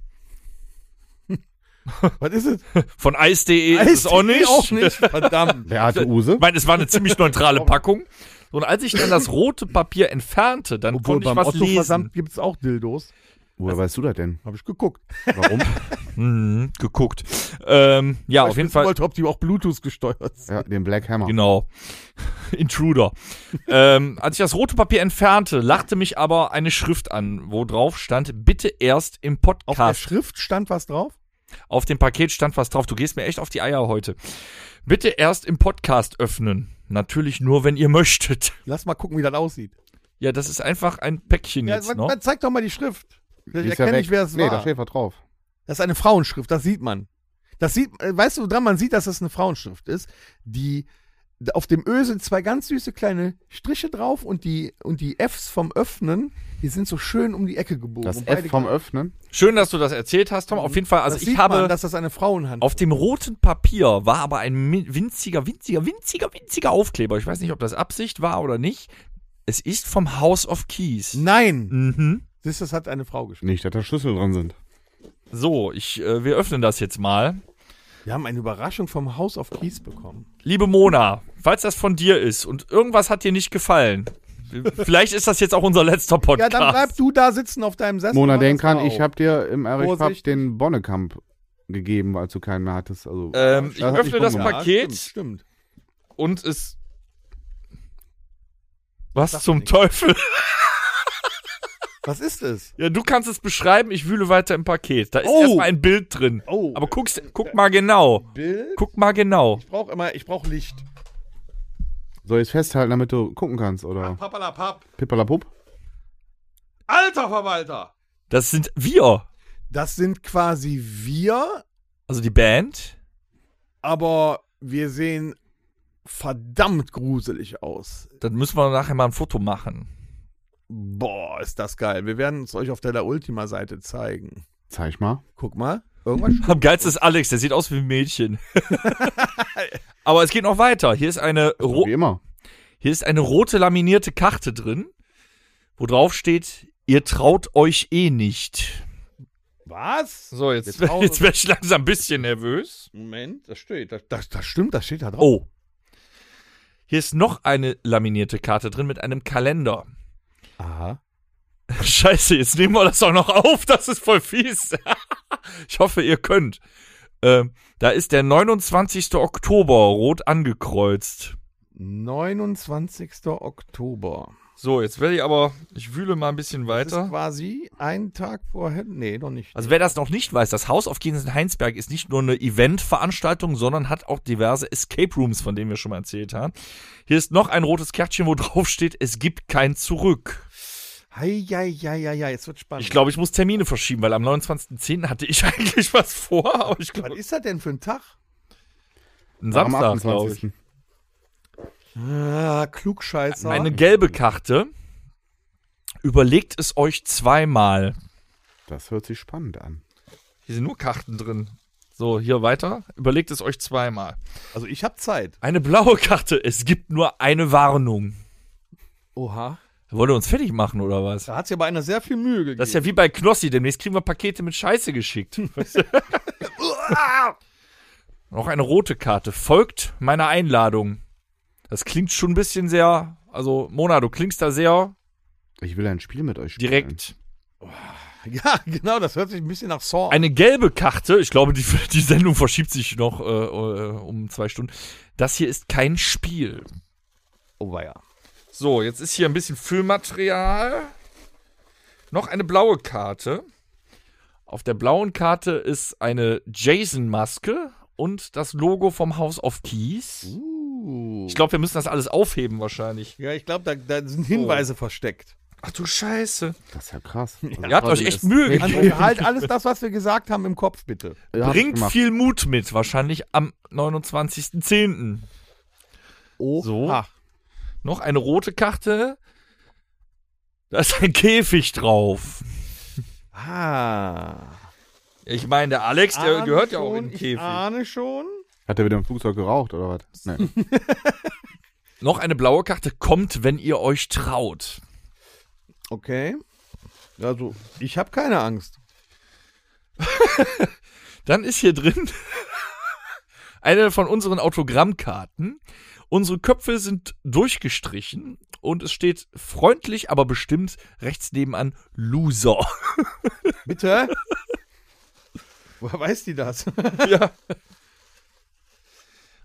Was ist es? Von Eis.de ist es auch nicht. Auch nicht. Verdammt. Beate Use. Ich meine, es war eine ziemlich neutrale Packung. Und als ich dann das rote Papier entfernte, dann Obwohl konnte ich beim was Otto lesen. Gibt es auch Dildos. Woher weißt du das denn? Habe ich geguckt. Warum? Mhm, geguckt. Ähm, ja, Weil auf ich jeden Fall. wollte, ob die auch Bluetooth gesteuert sind. ja, den Black Hammer. Genau. Intruder. ähm, als ich das rote Papier entfernte, lachte mich aber eine Schrift an, wo drauf stand, bitte erst im Auf der Podcast. Schrift stand was drauf? Auf dem Paket stand was drauf. Du gehst mir echt auf die Eier heute. Bitte erst im Podcast öffnen. Natürlich nur, wenn ihr möchtet. Lass mal gucken, wie das aussieht. Ja, das ist einfach ein Päckchen Ja, jetzt noch. was, zeig doch mal die Schrift. Ich ja erkenne weg. nicht, wer es Nee, da war. steht was drauf. Das ist eine Frauenschrift, das sieht man. Das sieht, äh, weißt du, woran man sieht, dass das eine Frauenschrift ist? Die, auf dem Ö sind zwei ganz süße kleine Striche drauf und die, und die Fs vom Öffnen, die sind so schön um die Ecke gebogen. Das F vom Öffnen. Schön, dass du das erzählt hast, Tom. Auf jeden Fall, also das ich sieht habe man, dass das eine Frauenhand auf dem roten Papier war aber ein winziger, winziger, winziger, winziger Aufkleber. Ich weiß nicht, ob das Absicht war oder nicht. Es ist vom House of Keys. Nein! Mhm. Siehst du, das hat eine Frau geschrieben. Nicht, dass da Schlüssel drin sind. So, ich, äh, wir öffnen das jetzt mal. Wir haben eine Überraschung vom House of Keys bekommen. Liebe Mona, falls das von dir ist und irgendwas hat dir nicht gefallen, vielleicht ist das jetzt auch unser letzter Ja, Podcast. dann bleib du da sitzen auf deinem Sessel. Mona, denk dran, ich habe dir im Erich den Bonnekamp gegeben, als du keinen mehr hattest. Also, ähm, ich öffne das gemacht. Paket Stimmt, stimmt. und es. Was zum nichts. Teufel? Was ist es? Ja, du kannst es beschreiben, ich wühle weiter im Paket. Da ist Oh. erstmal ein Bild drin. Oh. Aber guckst, guck mal genau. Bild? Guck mal genau. Ich brauche immer, ich brauche Licht. Soll ich es festhalten, damit du gucken kannst, oder? Pippalapup? Alter Verwalter! Das sind wir. Das sind quasi wir, Also die Band. aber wir sehen verdammt gruselig aus. Dann müssen wir nachher mal ein Foto machen. Boah, ist das geil. Wir werden es euch auf der La Ultima-Seite zeigen. Zeig mal. Guck mal. Irgendwas Am geilsten ist Alex, der sieht aus wie ein Mädchen. Aber es geht noch weiter. Hier ist eine, ro Wie immer. hier ist eine rote laminierte Karte drin, wo drauf steht, ihr traut euch eh nicht. Was? So, jetzt, Jetzt jetzt, werde ich langsam ein bisschen nervös. Moment, das steht. Das, das, das stimmt, das steht da drauf. Oh. Hier ist noch eine laminierte Karte drin mit einem Kalender. Aha. Scheiße, jetzt nehmen wir das auch noch auf. Das ist voll fies. ich hoffe, ihr könnt. Ähm, da ist der 29. Oktober rot angekreuzt. 29. Oktober. So, jetzt werde ich aber, ich wühle mal ein bisschen Das ist weiter. quasi ein Tag vorher. Nee, noch nicht. Also wer das noch nicht weiß, das Haus auf Gießen-Heinsberg ist nicht nur eine Eventveranstaltung, sondern hat auch diverse Escape Rooms, von denen wir schon mal erzählt haben. Hier ist noch ein rotes Kärtchen, wo drauf steht, es gibt kein Zurück. Hei, hei, hei, hei, hei, jetzt wird spannend. Ich glaube, ich muss Termine verschieben, weil am 29.10. hatte ich eigentlich was vor, aber ich Was glaube, ist das denn für ein Tag? ein Am Samstag, glaube ich. 28.. Ah, Klugscheißer. Eine gelbe Karte. Überlegt es euch zweimal. Das hört sich spannend an. Hier sind nur Karten drin. So, hier weiter. Überlegt es euch zweimal. also ich habe Zeit. Eine blaue Karte. Es gibt nur eine Warnung. Oha. Wollt ihr uns fertig machen oder was? Da hat sich aber einer sehr viel Mühe gegeben. Das ist ja wie bei Knossi. Demnächst kriegen wir Pakete mit Scheiße geschickt. Noch eine rote Karte. Folgt meiner Einladung. Das klingt schon ein bisschen sehr. Also, Mona, du klingst da sehr Ich will ein Spiel mit euch spielen. direkt. ja, genau, das hört sich ein bisschen nach Saw an. Eine gelbe Karte, ich glaube, die, die Sendung verschiebt sich noch äh, äh, um zwei Stunden. Das hier ist kein Spiel. Oh, weia. So, jetzt ist hier ein bisschen Füllmaterial. Noch eine blaue Karte. Auf der blauen Karte ist eine Jason-Maske und das Logo vom House of Keys. Uh. Ich glaube, wir müssen das alles aufheben wahrscheinlich. ja, ich glaube, da, da sind Hinweise versteckt. Ach du Scheiße. Das ist ja krass. Also Ihr habt euch echt Mühe gegeben. Also, halt alles das, was wir gesagt haben, im Kopf, bitte. Ja, Bringt viel Mut mit, wahrscheinlich am 29.10. Oh. So. Ah. Noch eine rote Karte. Da ist ein Käfig drauf. ah. Ich meine, der Alex, der Ahne gehört ja auch schon, in den Ich Käfig. ahne schon. Hat er wieder im Flugzeug geraucht oder was? Nee. Noch eine blaue Karte kommt, wenn ihr euch traut. Okay. Also, ich habe keine Angst. Dann ist hier drin eine von unseren Autogrammkarten. Unsere Köpfe sind durchgestrichen und es steht freundlich, aber bestimmt rechts nebenan Loser. Bitte? Woher weiß die das? ja.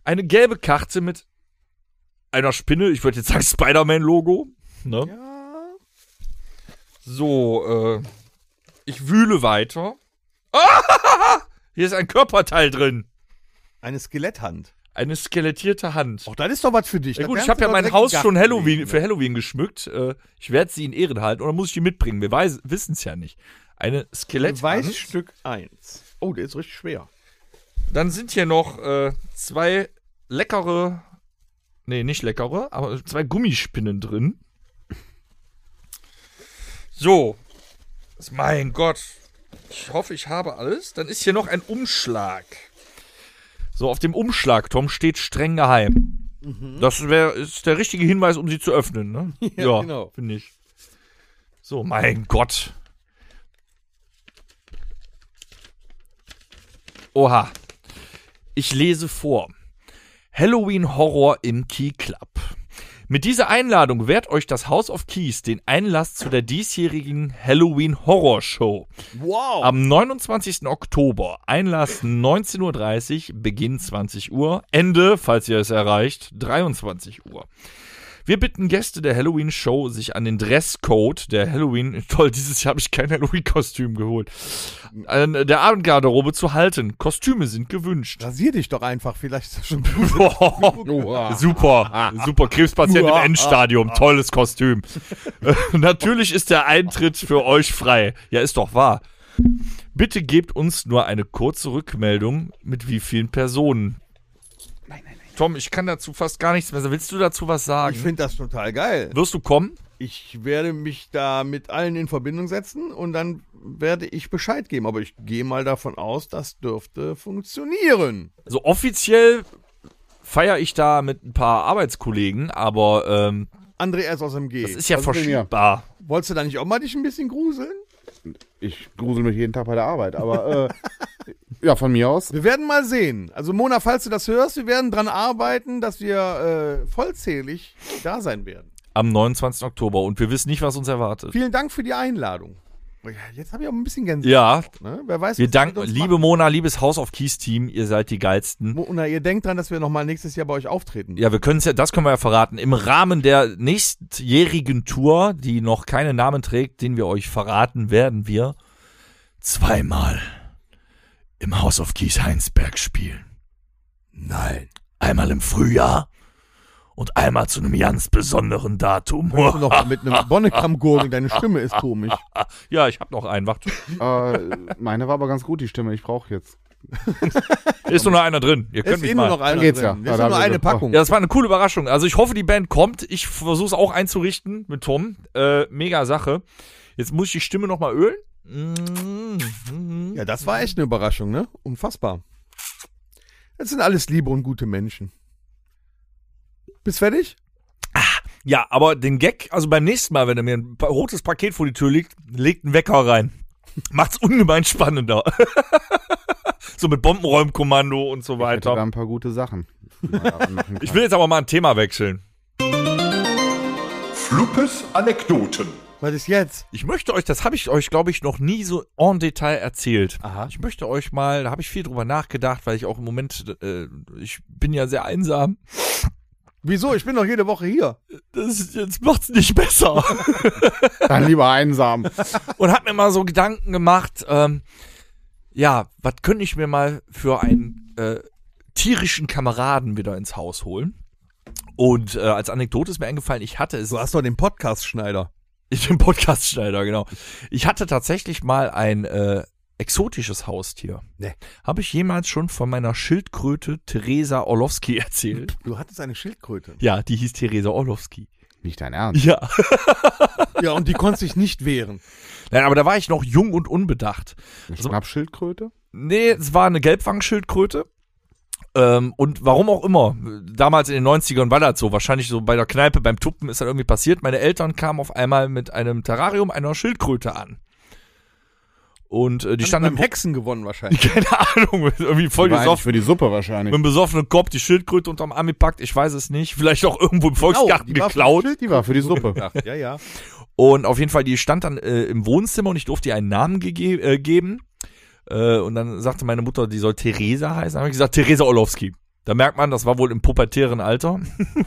Eine gelbe Karte mit einer Spinne, ich würde jetzt sagen Spider-Man-Logo. Ne? ja. So, äh, ich wühle weiter. Ah! Hier ist ein Körperteil drin. Eine Skeletthand. Eine skelettierte Hand. Auch das ist doch was für dich. Ja gut, ich habe ja mein Haus schon Halloween, für Halloween geschmückt. Äh, ich werde sie in Ehren halten oder muss ich die mitbringen? Wir wissen es ja nicht. Eine Skeletthand. Beweisstück 1. Oh, der ist richtig schwer. Dann sind hier noch äh, zwei leckere, nee, nicht leckere, aber zwei Gummispinnen drin. So. Mein Gott. Ich hoffe, ich habe alles. Dann ist hier noch ein Umschlag. So, auf dem Umschlag, Tom, steht streng geheim. Das wär, ist der richtige Hinweis, um sie zu öffnen, ne? Ja, genau. Finde ich. So, mein Gott. Oha. Ich lese vor. Halloween Horror im Key Club. Mit dieser Einladung wehrt euch das House of Keys den Einlass zu der diesjährigen Halloween Horror Show. Wow. Am 29. Oktober, Einlass 19.30 Uhr, Beginn 20 Uhr, Ende, falls ihr es erreicht, 23 Uhr. Wir bitten Gäste der Halloween-Show, sich an den Dresscode der Halloween, toll, dieses Jahr habe ich kein Halloween-Kostüm geholt, an der Abendgarderobe zu halten. Kostüme sind gewünscht. Rasier dich doch einfach, vielleicht ist das schon Super, super. Krebspatient im. Endstadium, tolles Kostüm. Natürlich ist der Eintritt für euch frei. Ja, ist doch wahr. Bitte gebt uns nur eine kurze Rückmeldung, mit wie vielen Personen. Tom, ich kann dazu fast gar nichts mehr sagen. Willst du dazu was sagen? Ich finde das total geil. Wirst du kommen? Ich werde mich da mit allen in Verbindung setzen und dann werde ich Bescheid geben. Aber ich gehe mal davon aus, das dürfte funktionieren. Also offiziell feiere ich da mit ein paar Arbeitskollegen, aber ähm, André S. aus dem G. das ist ja hier? verschiebbar. Wolltest du da nicht auch mal dich ein bisschen gruseln? Ich grusel mich jeden Tag bei der Arbeit, aber äh, ja, von mir aus. Wir werden mal sehen. Also Mona, falls du das hörst, wir werden dran arbeiten, dass wir äh, vollzählig da sein werden. Am 29. Oktober und wir wissen nicht, was uns erwartet. Vielen Dank für die Einladung. Jetzt habe ich auch ein bisschen Gänsehaut. Ja, Ne? Wer weiß, wir danken, liebe machen. Mona, liebes Haus auf Kies Team, ihr seid die geilsten. Mona, ihr denkt dran, dass wir nochmal nächstes Jahr bei euch auftreten. Ja, wir können ja, das können wir ja verraten. Im Rahmen der nächstjährigen Tour, die noch keinen Namen trägt, den wir euch verraten, werden wir zweimal im Haus of Kies Heinsberg spielen. Nein. Einmal im Frühjahr und einmal zu einem ganz besonderen Datum. Hörst du noch mit einem Bonnekamp gurgeln, deine Stimme ist komisch. ja, ich hab noch einen. Warte. Äh, meine war aber ganz gut, die Stimme. Ich brauche jetzt. Ist nur noch einer drin. Ihr Es könnt ist mich eh nur mal. noch einer geht's drin. ja. Ist Ja, nur eine. Packung. Ja, das war eine coole Überraschung. Also ich hoffe, die Band kommt. Ich versuche es auch einzurichten mit Tom. Äh, mega Sache. Jetzt muss ich die Stimme noch mal ölen. Ja, das war echt eine Überraschung, ne? Unfassbar. Das sind alles liebe und gute Menschen. Bist fertig? Ja, aber den Gag, also beim nächsten Mal, wenn er mir ein rotes Paket vor die Tür legt, legt einen Wecker rein. Macht's ungemein spannender. so mit Bombenräumkommando und so Ich hätte da weiter. ein paar gute Sachen. Ich will jetzt aber mal ein Thema wechseln. Fluppes Anekdoten. Was ist jetzt? Ich möchte euch, das habe ich euch, glaube ich, noch nie so en Detail erzählt. Aha. Ich möchte euch mal, da habe ich viel drüber nachgedacht, weil ich auch im Moment, äh, ich bin ja sehr einsam. Wieso? Ich bin doch jede Woche hier. Das ist, jetzt macht's nicht besser. Dann lieber einsam. und hab mir mal so Gedanken gemacht, ähm, ja, was könnte ich mir mal für einen äh, tierischen Kameraden wieder ins Haus holen? Und äh, als Anekdote ist mir eingefallen, ich hatte es Du hast doch den Podcast-Schneider. ich bin Podcast-Schneider, genau. Ich hatte tatsächlich mal ein äh, exotisches Haustier. Nee. Habe ich jemals schon von meiner Schildkröte Theresa Orlowski erzählt? Du hattest eine Schildkröte. Ja, die hieß Theresa Orlowski. Nicht dein Ernst. Ja. Ja, und die konnte sich nicht wehren. Nein, aber da war ich noch jung und unbedacht. Eine Also- Schnappschildkröte? Nee, es war eine Gelbwangschildkröte. Ähm, und warum auch immer, damals in den 90ern war das so, wahrscheinlich so bei der Kneipe beim Tuppen ist das irgendwie passiert. Meine Eltern kamen auf einmal mit einem Terrarium einer Schildkröte an. Und äh, die Die standen beim Hexen gewonnen wahrscheinlich. keine Ahnung, irgendwie voll Die war eigentlich gesoffen. für die Suppe wahrscheinlich. Mit einem besoffenen Kopf die Schildkröte unterm Arm gepackt, ich weiß es nicht. Vielleicht auch irgendwo im Volksgarten die war geklaut. für Die war für die Suppe. Ja, ja. Und auf jeden Fall, die stand dann äh, im Wohnzimmer und ich durfte ihr einen Namen äh, geben. Äh, und dann sagte meine Mutter, die soll Theresa heißen. Dann habe ich gesagt, Theresa Orlowski. Da merkt man, das war wohl im pubertären Alter,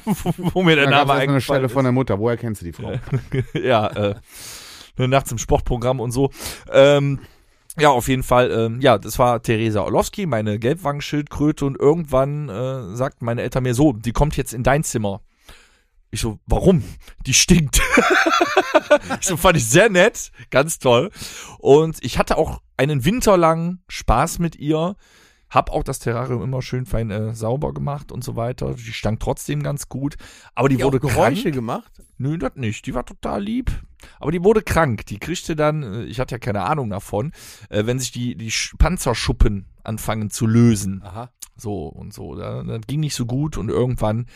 wo mir der Da Name es eine eingefallen Stelle ist. von der Mutter. Woher kennst du die Frau? ja, äh, ne, nachts im Sportprogramm und so. Ähm, ja, auf jeden Fall, ähm, ja, das war Theresa Orlowski, meine Gelbwangenschildkröte und irgendwann äh, sagten meine Eltern mir so, die kommt jetzt in dein Zimmer. Ich so, warum? Die stinkt. ich so, fand ich sehr nett, ganz toll. Und ich hatte auch einen Winter lang Spaß mit ihr. Hab auch das Terrarium immer schön fein äh, sauber gemacht und so weiter. Die stank trotzdem ganz gut. Aber die, Die wurde Geräusche krank. gemacht. Nö, das nicht. Die war total lieb. Aber die wurde krank. Die kriegte dann, äh, ich hatte ja keine Ahnung davon, äh, wenn sich die, die Sch- Panzerschuppen anfangen zu lösen. Aha. So und so. Da- Das ging nicht so gut und irgendwann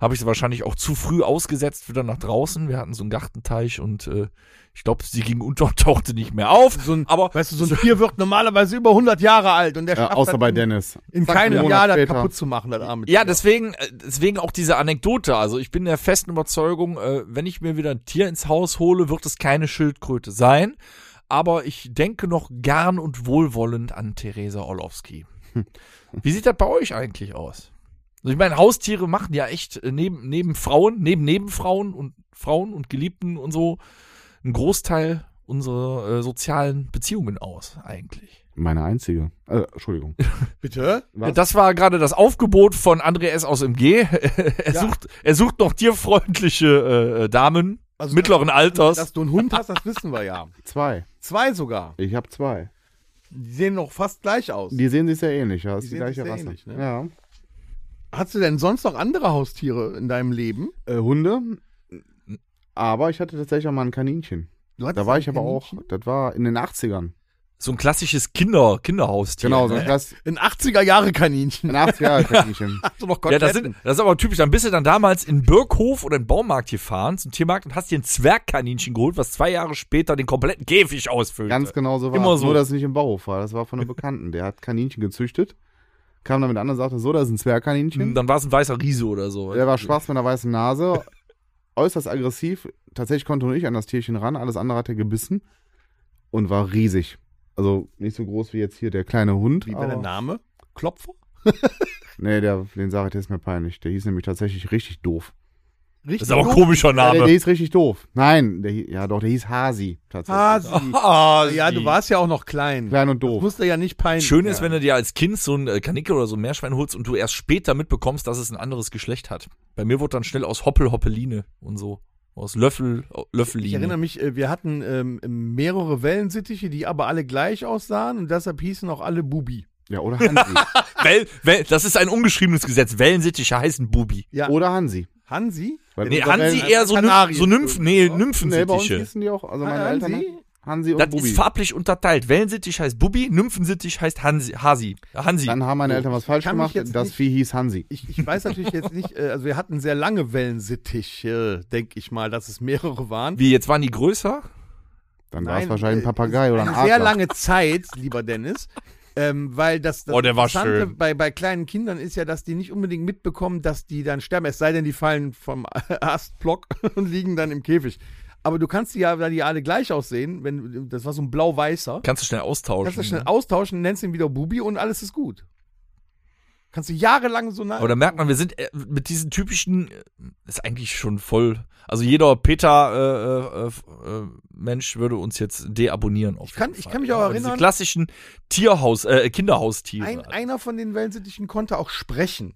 habe ich sie wahrscheinlich auch zu früh ausgesetzt wieder nach draußen. Wir hatten so einen Gartenteich und äh, ich glaube, sie ging unter und tauchte nicht mehr auf. So ein, Aber weißt du, so ein Tier wird normalerweise über 100 Jahre alt und der Ja, schafft außer bei in- Dennis. In keinem Jahr das kaputt zu machen, das arme Ja, Tier. deswegen, äh, deswegen auch diese Anekdote. Also ich bin der festen Überzeugung, äh, wenn ich mir wieder ein Tier ins Haus hole, wird es keine Schildkröte sein. Aber ich denke noch gern und wohlwollend an Theresa Orlowski. Wie sieht das bei euch eigentlich aus? Also ich meine, Haustiere machen ja echt äh, neben, neben Frauen, neben Nebenfrauen und Frauen und Geliebten und so einen Großteil unserer äh, sozialen Beziehungen aus, eigentlich. Meine einzige. Äh, Entschuldigung. Bitte? Was? Das war gerade das Aufgebot von André S. aus MG. er, Ja. sucht, er sucht noch tierfreundliche äh, Damen Also, mittleren Alters. Dass du einen Hund hast, das wissen wir ja. Zwei. Zwei sogar. Ich habe zwei. Die sehen noch fast gleich aus. Die sehen sich sehr ähnlich, ja. Das Die ist die sich gleiche Rasse. ähnlich, ne? Ja. Hast du denn sonst noch andere Haustiere in deinem Leben? Äh, Hunde. Aber ich hatte tatsächlich auch mal ein Kaninchen. Da war ich aber auch, das war in den 80ern. So ein klassisches Kinder, Kinderhaustier. Genau, so ne? ein klass Ein 80er-Jahre-Kaninchen. ein 80er Kaninchen. Hast du noch Ja, das, sind, das ist aber typisch. Dann bist du dann damals in Birkhof oder in Baumarkt gefahren, zum Tiermarkt, und hast dir ein Zwergkaninchen geholt, was zwei Jahre später den kompletten Käfig ausfüllte. Ganz genau so war Immer es. so. Nur, dass es nicht im Bauhof war. Das war von einem Bekannten. Der hat Kaninchen gezüchtet. Kam dann mit an und sagte, so, das ist ein Zwergkaninchen. Dann war es ein weißer Riese oder so. Der war schwarz mit einer weißen Nase. Äußerst aggressiv. Tatsächlich konnte nur ich an das Tierchen ran. Alles andere hat er gebissen. Und war riesig. Also nicht so groß wie jetzt hier der kleine Hund. Wie war der Name? Klopfer? Nee, der, den sage ich, der ist mir peinlich. Der hieß nämlich tatsächlich richtig doof. Richtig Das ist aber ein komischer Ja, der, der Name. hieß richtig doof. Nein, der, ja doch, der hieß Hasi. Tatsächlich. Hasi. Ah, Ja, du warst ja auch noch klein. Klein und Das doof. musste ja nicht peinlich Schön ist, wenn werden. du dir als Kind so ein äh, Kanickel oder so ein Meerschwein holst und du erst später mitbekommst, dass es ein anderes Geschlecht hat. Bei mir wurde dann schnell aus Hoppel Hoppeline und so. Aus Löffel, Löffeline. Ich erinnere mich, äh, wir hatten ähm, mehrere Wellensittiche, die aber alle gleich aussahen und deshalb hießen auch alle Bubi. Ja, oder Hansi. Well, well, das ist ein ungeschriebenes Gesetz. Wellensittiche heißen Bubi. Ja, oder Hansi. Hansi? Weil Nee, Hansi Wellen- eher so, Nymph, so Nymph, nee, Nee, bei uns Nymphensittiche. hießen die auch, also meine Hansi? Eltern. Hansi und Das Bubi. ist farblich unterteilt. Wellensittich heißt Bubi, Nymphensittich heißt Hansi. Hasi. Hansi. Dann haben meine Eltern was falsch gemacht. Das nicht- Vieh hieß Hansi. Ich, ich weiß natürlich jetzt nicht, äh, also wir hatten sehr lange Wellensittiche, denke ich mal, dass es mehrere waren. Wie, jetzt waren die größer? Dann war es wahrscheinlich ein äh, Papagei oder ein Eine Adler. sehr lange Zeit, lieber Dennis. Ähm, weil das, das Oh, der war Interessante schön. Bei, bei kleinen Kindern ist ja, dass die nicht unbedingt mitbekommen, dass die dann sterben. Es sei denn, die fallen vom Astblock und liegen dann im Käfig. Aber du kannst die ja, weil die alle gleich aussehen, wenn das war so ein blau-weißer, Kannst du schnell austauschen. kannst du schnell ne? austauschen, nennst ihn wieder Bubi und alles ist gut. Kannst du jahrelang so nah. Aber da merkt man, wir sind äh, mit diesen typischen, äh, ist eigentlich schon voll. Also jeder Peter-Mensch würde uns jetzt deabonnieren. Auf Ich kann- ich kann mich auch Diese erinnern- klassischen Tierhaus, äh, Kinderhaustiere. ein, einer von den Wellensittichen konnte auch sprechen.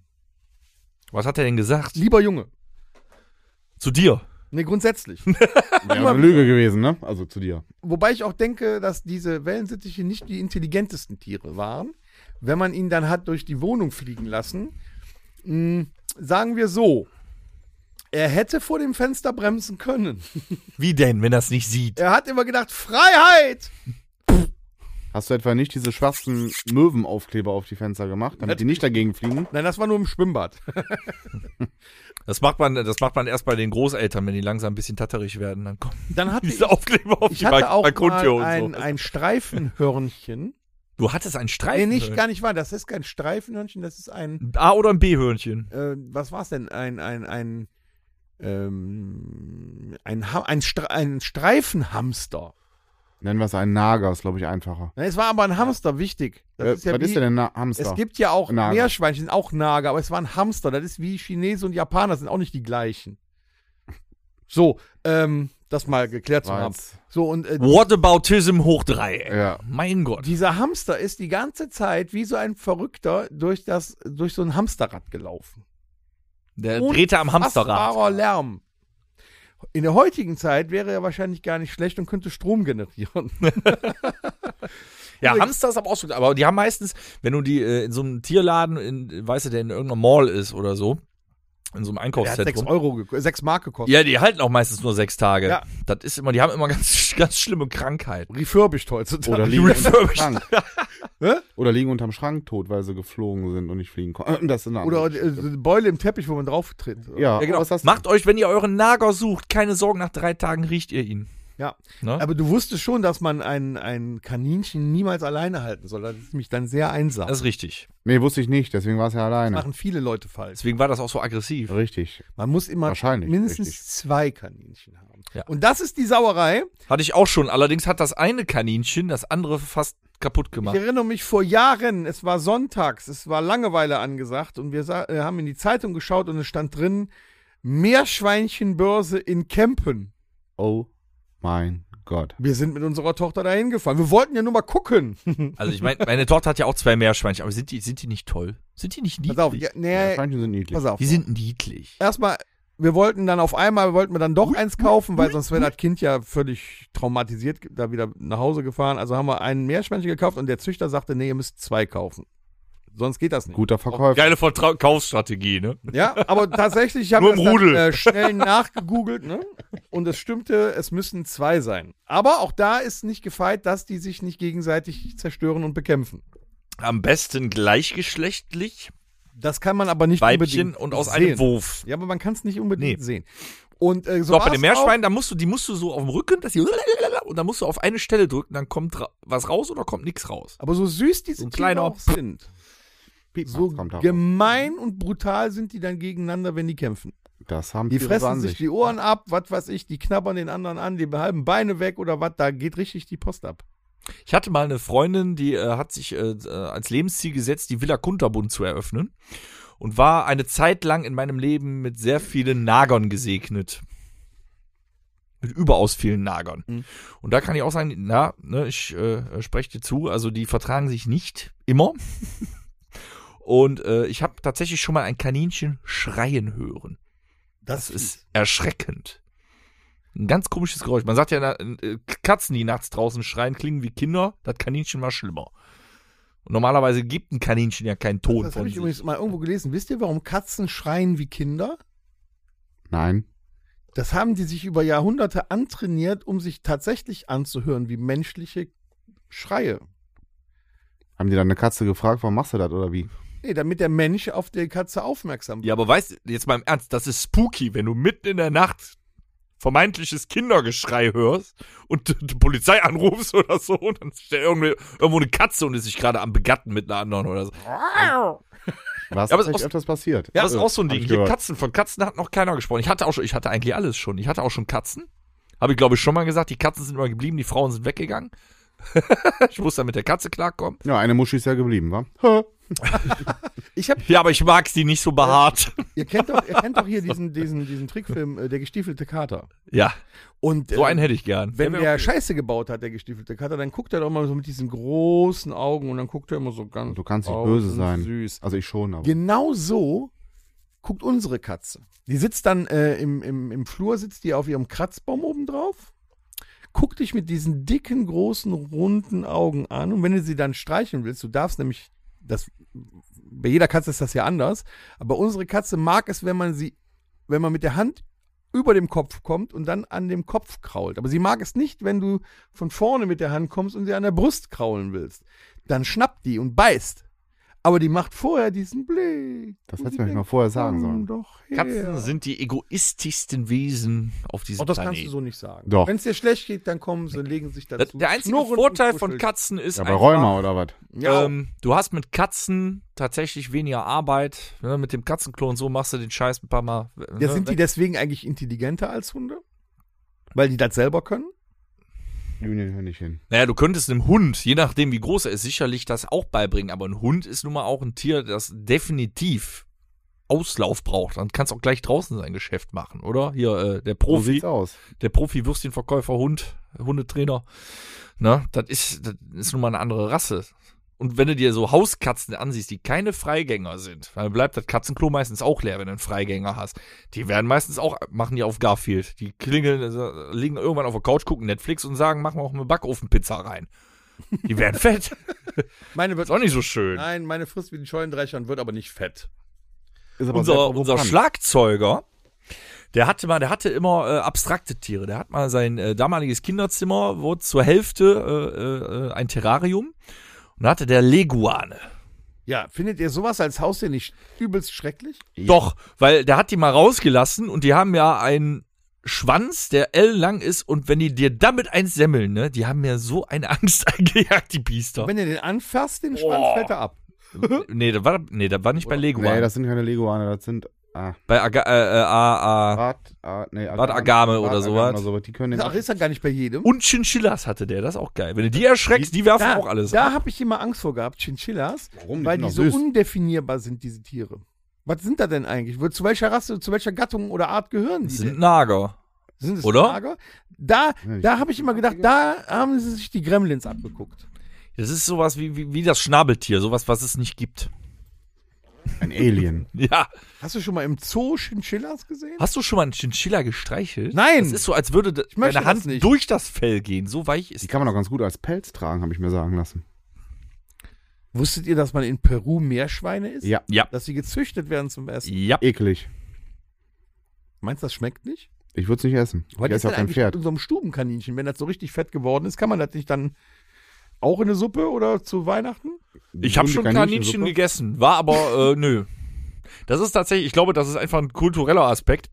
Was hat er denn gesagt? Lieber Junge. Zu dir. Ne, grundsätzlich. Ja, eine Lüge gewesen, ne? Also zu dir. Wobei ich auch denke, dass diese Wellensittiche nicht die intelligentesten Tiere waren. Wenn man ihn dann hat durch die Wohnung fliegen lassen, mh, sagen wir so, er hätte vor dem Fenster bremsen können. Wie denn, wenn er es nicht sieht? Er hat immer gedacht, Freiheit! Hast du etwa nicht diese schwarzen Möwenaufkleber auf die Fenster gemacht, damit die nicht dagegen fliegen? Nein, das war nur im Schwimmbad. Das macht man, das macht man erst bei den Großeltern, wenn die langsam ein bisschen tatterig werden. Dann kommen Dann hatte ich, diese Aufkleber auf ich die hatte Balk- auch Balkontür mal ein, und so. ein Streifenhörnchen. Du hattest einen Nee, Streifen. nicht, gar nicht wahr. Das ist kein Streifenhörnchen, das ist ein, Ein A- oder ein B-Hörnchen. äh, was war's denn? Ein, ein, ein, ähm, ein, Ha- ein, Stre ein Streifenhamster. Nennen wir es einen Nager, ist glaube ich einfacher. Na, Es war aber ein Hamster, wichtig. Das Äh, ist ja was wie, ist denn ein Na Hamster? Es gibt ja auch Nager. Meerschweinchen, auch Nager, aber es war ein Hamster. Das ist wie Chinesen und Japaner, sind auch nicht die gleichen. So, ähm, das mal geklärt zu haben. So, und äh, Whataboutism hoch drei. ey. Ja. Mein Gott. dieser Hamster ist die ganze Zeit wie so ein Verrückter durch, das, durch so ein Hamsterrad gelaufen. Der drehte am Hamsterrad. Lärm. In der heutigen Zeit wäre er wahrscheinlich gar nicht schlecht und könnte Strom generieren. Ja, Hamster ist aber auch so. Aber die haben meistens, wenn du die äh, in so einem Tierladen, in, weißt du, der in irgendeiner Mall ist oder so, in so einem Der hat 6 Einkaufszentrum. Euro, geko- 6 Mark gekostet. Ja, die halten auch meistens nur sechs Tage. Ja. Das ist immer, die haben immer ganz, ganz schlimme Krankheiten. Refurbished heutzutage. Oder liegen Refurbished. Hä? Oder liegen unterm Schrank tot, weil sie geflogen sind und nicht fliegen konnten. Das ist eine Oder äh, Beule im Teppich, wo man drauf tritt. ja, Ja, genau. was hast du? Macht euch, wenn ihr euren Nager sucht, keine Sorgen, nach drei Tagen riecht ihr ihn. Ja. Ne? Aber du wusstest schon, dass man ein, ein Kaninchen niemals alleine halten soll. Das ist nämlich dann sehr einsam. Das ist richtig. Nee, wusste ich nicht, deswegen war es ja Das alleine. machen viele Leute falsch. Deswegen war das auch so aggressiv. Richtig. Man muss immer Wahrscheinlich, mindestens richtig. zwei Kaninchen haben. Ja. Und das ist die Sauerei. Hatte ich auch schon. Allerdings hat das eine Kaninchen das andere fast kaputt Ich gemacht. erinnere mich vor Jahren, es war sonntags, es war Langeweile angesagt und wir äh, haben in die Zeitung geschaut und es stand drin, Meerschweinchenbörse in Kempen. Oh mein Gott. Wir sind mit unserer Tochter dahin gefahren. Wir wollten ja nur mal gucken. Also ich meine, meine Tochter hat ja auch zwei Meerschweinchen, aber sind die, sind die nicht toll? Sind die nicht niedlich? Pass auf, ja, nee, Schweinchen sind niedlich. pass auf. Die sind niedlich. Erstmal, wir wollten dann auf einmal, wollten wir dann doch eins kaufen, weil sonst wäre das Kind ja völlig traumatisiert da wieder nach Hause gefahren. Also haben wir ein Meerschweinchen gekauft und der Züchter sagte, nee, ihr müsst zwei kaufen. Sonst geht das nicht. Guter Verkäufer. Geile Verkaufsstrategie, ne? Ja, aber tatsächlich, ich habe das im Rudel. Dann, äh, schnell nachgegoogelt, ne? Und es stimmte, es müssen zwei sein. Aber auch da ist nicht gefeit, dass die sich nicht gegenseitig zerstören und bekämpfen. Am besten gleichgeschlechtlich, Das kann man aber nicht Weibchen unbedingt und aus sehen. einem Wurf. Ja, aber man kann es nicht unbedingt Nee. sehen. Und äh, so So, bei den Meerschweinen, da musst du, die musst du so auf dem Rücken, dass die und dann musst du auf eine Stelle drücken, dann kommt ra- was raus oder kommt nichts raus. Aber so süß diese So ein Tiere kleiner- auch sind, Piep, so gemein und brutal sind die dann gegeneinander, wenn die kämpfen. Das haben Die fressen sich die Ohren ab, was weiß ich, die knabbern den anderen an, die halben Beine weg oder was, da geht richtig die Post ab. Ich hatte mal eine Freundin, die äh, hat sich äh, äh, als Lebensziel gesetzt, die Villa Kunterbund zu eröffnen und war eine Zeit lang in meinem Leben mit sehr vielen Nagern gesegnet. Mit überaus vielen Nagern. Mhm. Und da kann ich auch sagen, na, ne, ich äh, spreche dir zu, also die vertragen sich nicht immer. Und äh, ich habe tatsächlich schon mal ein Kaninchen schreien hören. Das ist erschreckend. Ein ganz komisches Geräusch. Man sagt ja, äh, Katzen, die nachts draußen schreien, klingen wie Kinder. Das Kaninchen war schlimmer. Und normalerweise gibt ein Kaninchen ja keinen Ton Das von habe ich sich. übrigens mal irgendwo gelesen. Wisst ihr, warum Katzen schreien wie Kinder? Nein. Das haben die sich über Jahrhunderte antrainiert, um sich tatsächlich anzuhören wie menschliche Schreie. Haben die dann eine Katze gefragt, warum machst du das oder wie? Nee, damit der Mensch auf die Katze aufmerksam wird. Ja, aber weißt du, jetzt mal im Ernst, das ist spooky, wenn du mitten in der Nacht vermeintliches Kindergeschrei hörst und die Polizei anrufst oder so und dann steht irgendwo, irgendwo eine Katze und ist sich gerade am Begatten mit einer anderen oder so. Was Ja, aber ist ist öfters passiert? Ja, das ist Äh, auch so ein Ding. Hier. Katzen, von Katzen hat noch keiner gesprochen. Ich hatte auch schon, ich hatte eigentlich alles schon. Ich hatte auch schon Katzen. Habe ich, glaube ich, schon mal gesagt, die Katzen sind immer geblieben, die Frauen sind weggegangen. ich muss dann mit der Katze klarkommen. Ja, eine Muschi ist ja geblieben, wa? Ich hab, Ja, aber ich mag sie nicht so behaart. ihr, kennt doch, ihr kennt doch hier diesen, diesen, diesen Trickfilm, äh, der gestiefelte Kater. Ja, Und so äh, einen hätte ich gern. wenn Der der. Scheiße gebaut hat, der gestiefelte Kater, dann guckt er doch immer so mit diesen großen Augen und dann guckt er immer so ganz Du kannst nicht böse sein. süß. Also ich schon, aber. Genau so guckt unsere Katze. Die sitzt dann äh, im, im, im Flur, sitzt die auf ihrem Kratzbaum oben drauf, guckt dich mit diesen dicken, großen, runden Augen an. Und wenn du sie dann streicheln willst, du darfst nämlich, das, bei jeder Katze ist das ja anders, aber unsere Katze mag es, wenn man sie, wenn man mit der Hand über dem Kopf kommt und dann an dem Kopf krault. Aber sie mag es nicht, wenn du von vorne mit der Hand kommst und sie an der Brust kraulen willst. Dann schnappt die und beißt. Aber die macht vorher diesen Blick. Das Und du mir mal vorher sagen sollen. Katzen sind die egoistischsten Wesen auf diesem Auch das Planeten. kannst du so nicht sagen. Doch. Wenn es dir schlecht geht, dann kommen sie, legen sich Das- dazu. der einzige schnurren Vorteil und von. Katzen ist Ja, bei einfach, Rheuma oder was? Ja, ähm, du hast mit Katzen tatsächlich weniger Arbeit. Ne? Mit dem Katzenklo und so machst du den Scheiß ein paar Mal. ja, ne? sind die deswegen eigentlich intelligenter als Hunde? Weil die das selber können? Union hör nicht hin. Naja, du könntest einem Hund, je nachdem wie groß er ist, sicherlich das auch beibringen. Aber ein Hund ist nun mal auch ein Tier, das definitiv Auslauf braucht. Dann kannst du auch gleich draußen sein Geschäft machen, oder? Hier, äh, der So Profi, sieht's aus. der Profi-Würstchenverkäufer Hund, Hundetrainer. Ne? Das ist, das ist nun mal eine andere Rasse. Und wenn du dir so Hauskatzen ansiehst, die keine Freigänger sind, dann bleibt das Katzenklo meistens auch leer, wenn du einen Freigänger hast. Die werden meistens auch, machen die auf Garfield. Die klingeln, äh, liegen irgendwann auf der Couch, gucken Netflix und sagen, mach mal auch eine Backofenpizza rein. Die werden fett. Meine wird Ist auch nicht so schön. Nein, meine frisst wie den Scheunendrecher und wird aber nicht fett. Ist aber unser, unser. Schlagzeuger, der hatte mal, der hatte immer äh, abstrakte Tiere. Der hat mal sein äh, damaliges Kinderzimmer, wurde zur Hälfte äh, äh, ein Terrarium. Und da hatte der Leguane. Ja, findet ihr sowas als Haustier nicht übelst schrecklich? Doch, weil der hat die mal rausgelassen und die haben ja einen Schwanz, der ellenlang ist und wenn die dir damit eins semmeln, ne, die haben mir so eine Angst eingejagt, die Biester. Wenn ihr den anfasst, den Schwanz Oh. fällt er ab. nee, das war, nee, das war nicht bei Leguane. Nee, das sind keine Leguane, das sind Ah, Bei Aga äh, äh, A, A. Brat, ah, nee, Agame oder Agame sowas. Die können den Ach, ist ja gar nicht bei jedem. Und Chinchillas hatte der, das ist auch geil. Wenn du die erschreckst, die werfen da, auch alles. Da ab. habe ich immer Angst vor gehabt, Chinchillas, Warum? Weil die so süß. undefinierbar sind, diese Tiere. Was sind da denn eigentlich? Wo- Zu welcher Rasse, zu welcher Gattung oder Art gehören die Das sind denn? Nager. Sind es oder? Lager? Da, da habe ich immer gedacht, da haben sie sich die Gremlins abgeguckt. Das ist sowas wie, wie, wie das Schnabeltier, sowas, was es nicht gibt. Ein Alien. Ja. Hast du schon mal im Zoo Chinchillas gesehen? Hast du schon mal einen Chinchilla gestreichelt? Nein. Das ist so, als würde deine Hand das nicht. durch das Fell gehen. So weich Die ist kann man auch ganz gut als Pelz tragen, habe ich mir sagen lassen. Wusstet ihr, dass man in Peru Meerschweine isst? Ja, Ja. Dass sie gezüchtet werden zum Essen? Ja. eklig. Meinst du, das schmeckt nicht? Ich würde es nicht essen. Was ich ist esse auch kein Pferd. mit unserem Stubenkaninchen? Wenn das so richtig fett geworden ist, kann man das nicht dann auch in eine Suppe oder zu Weihnachten? Ich habe schon Kaninchen gegessen, war aber äh, nö. Das ist tatsächlich, ich glaube, das ist einfach ein kultureller Aspekt.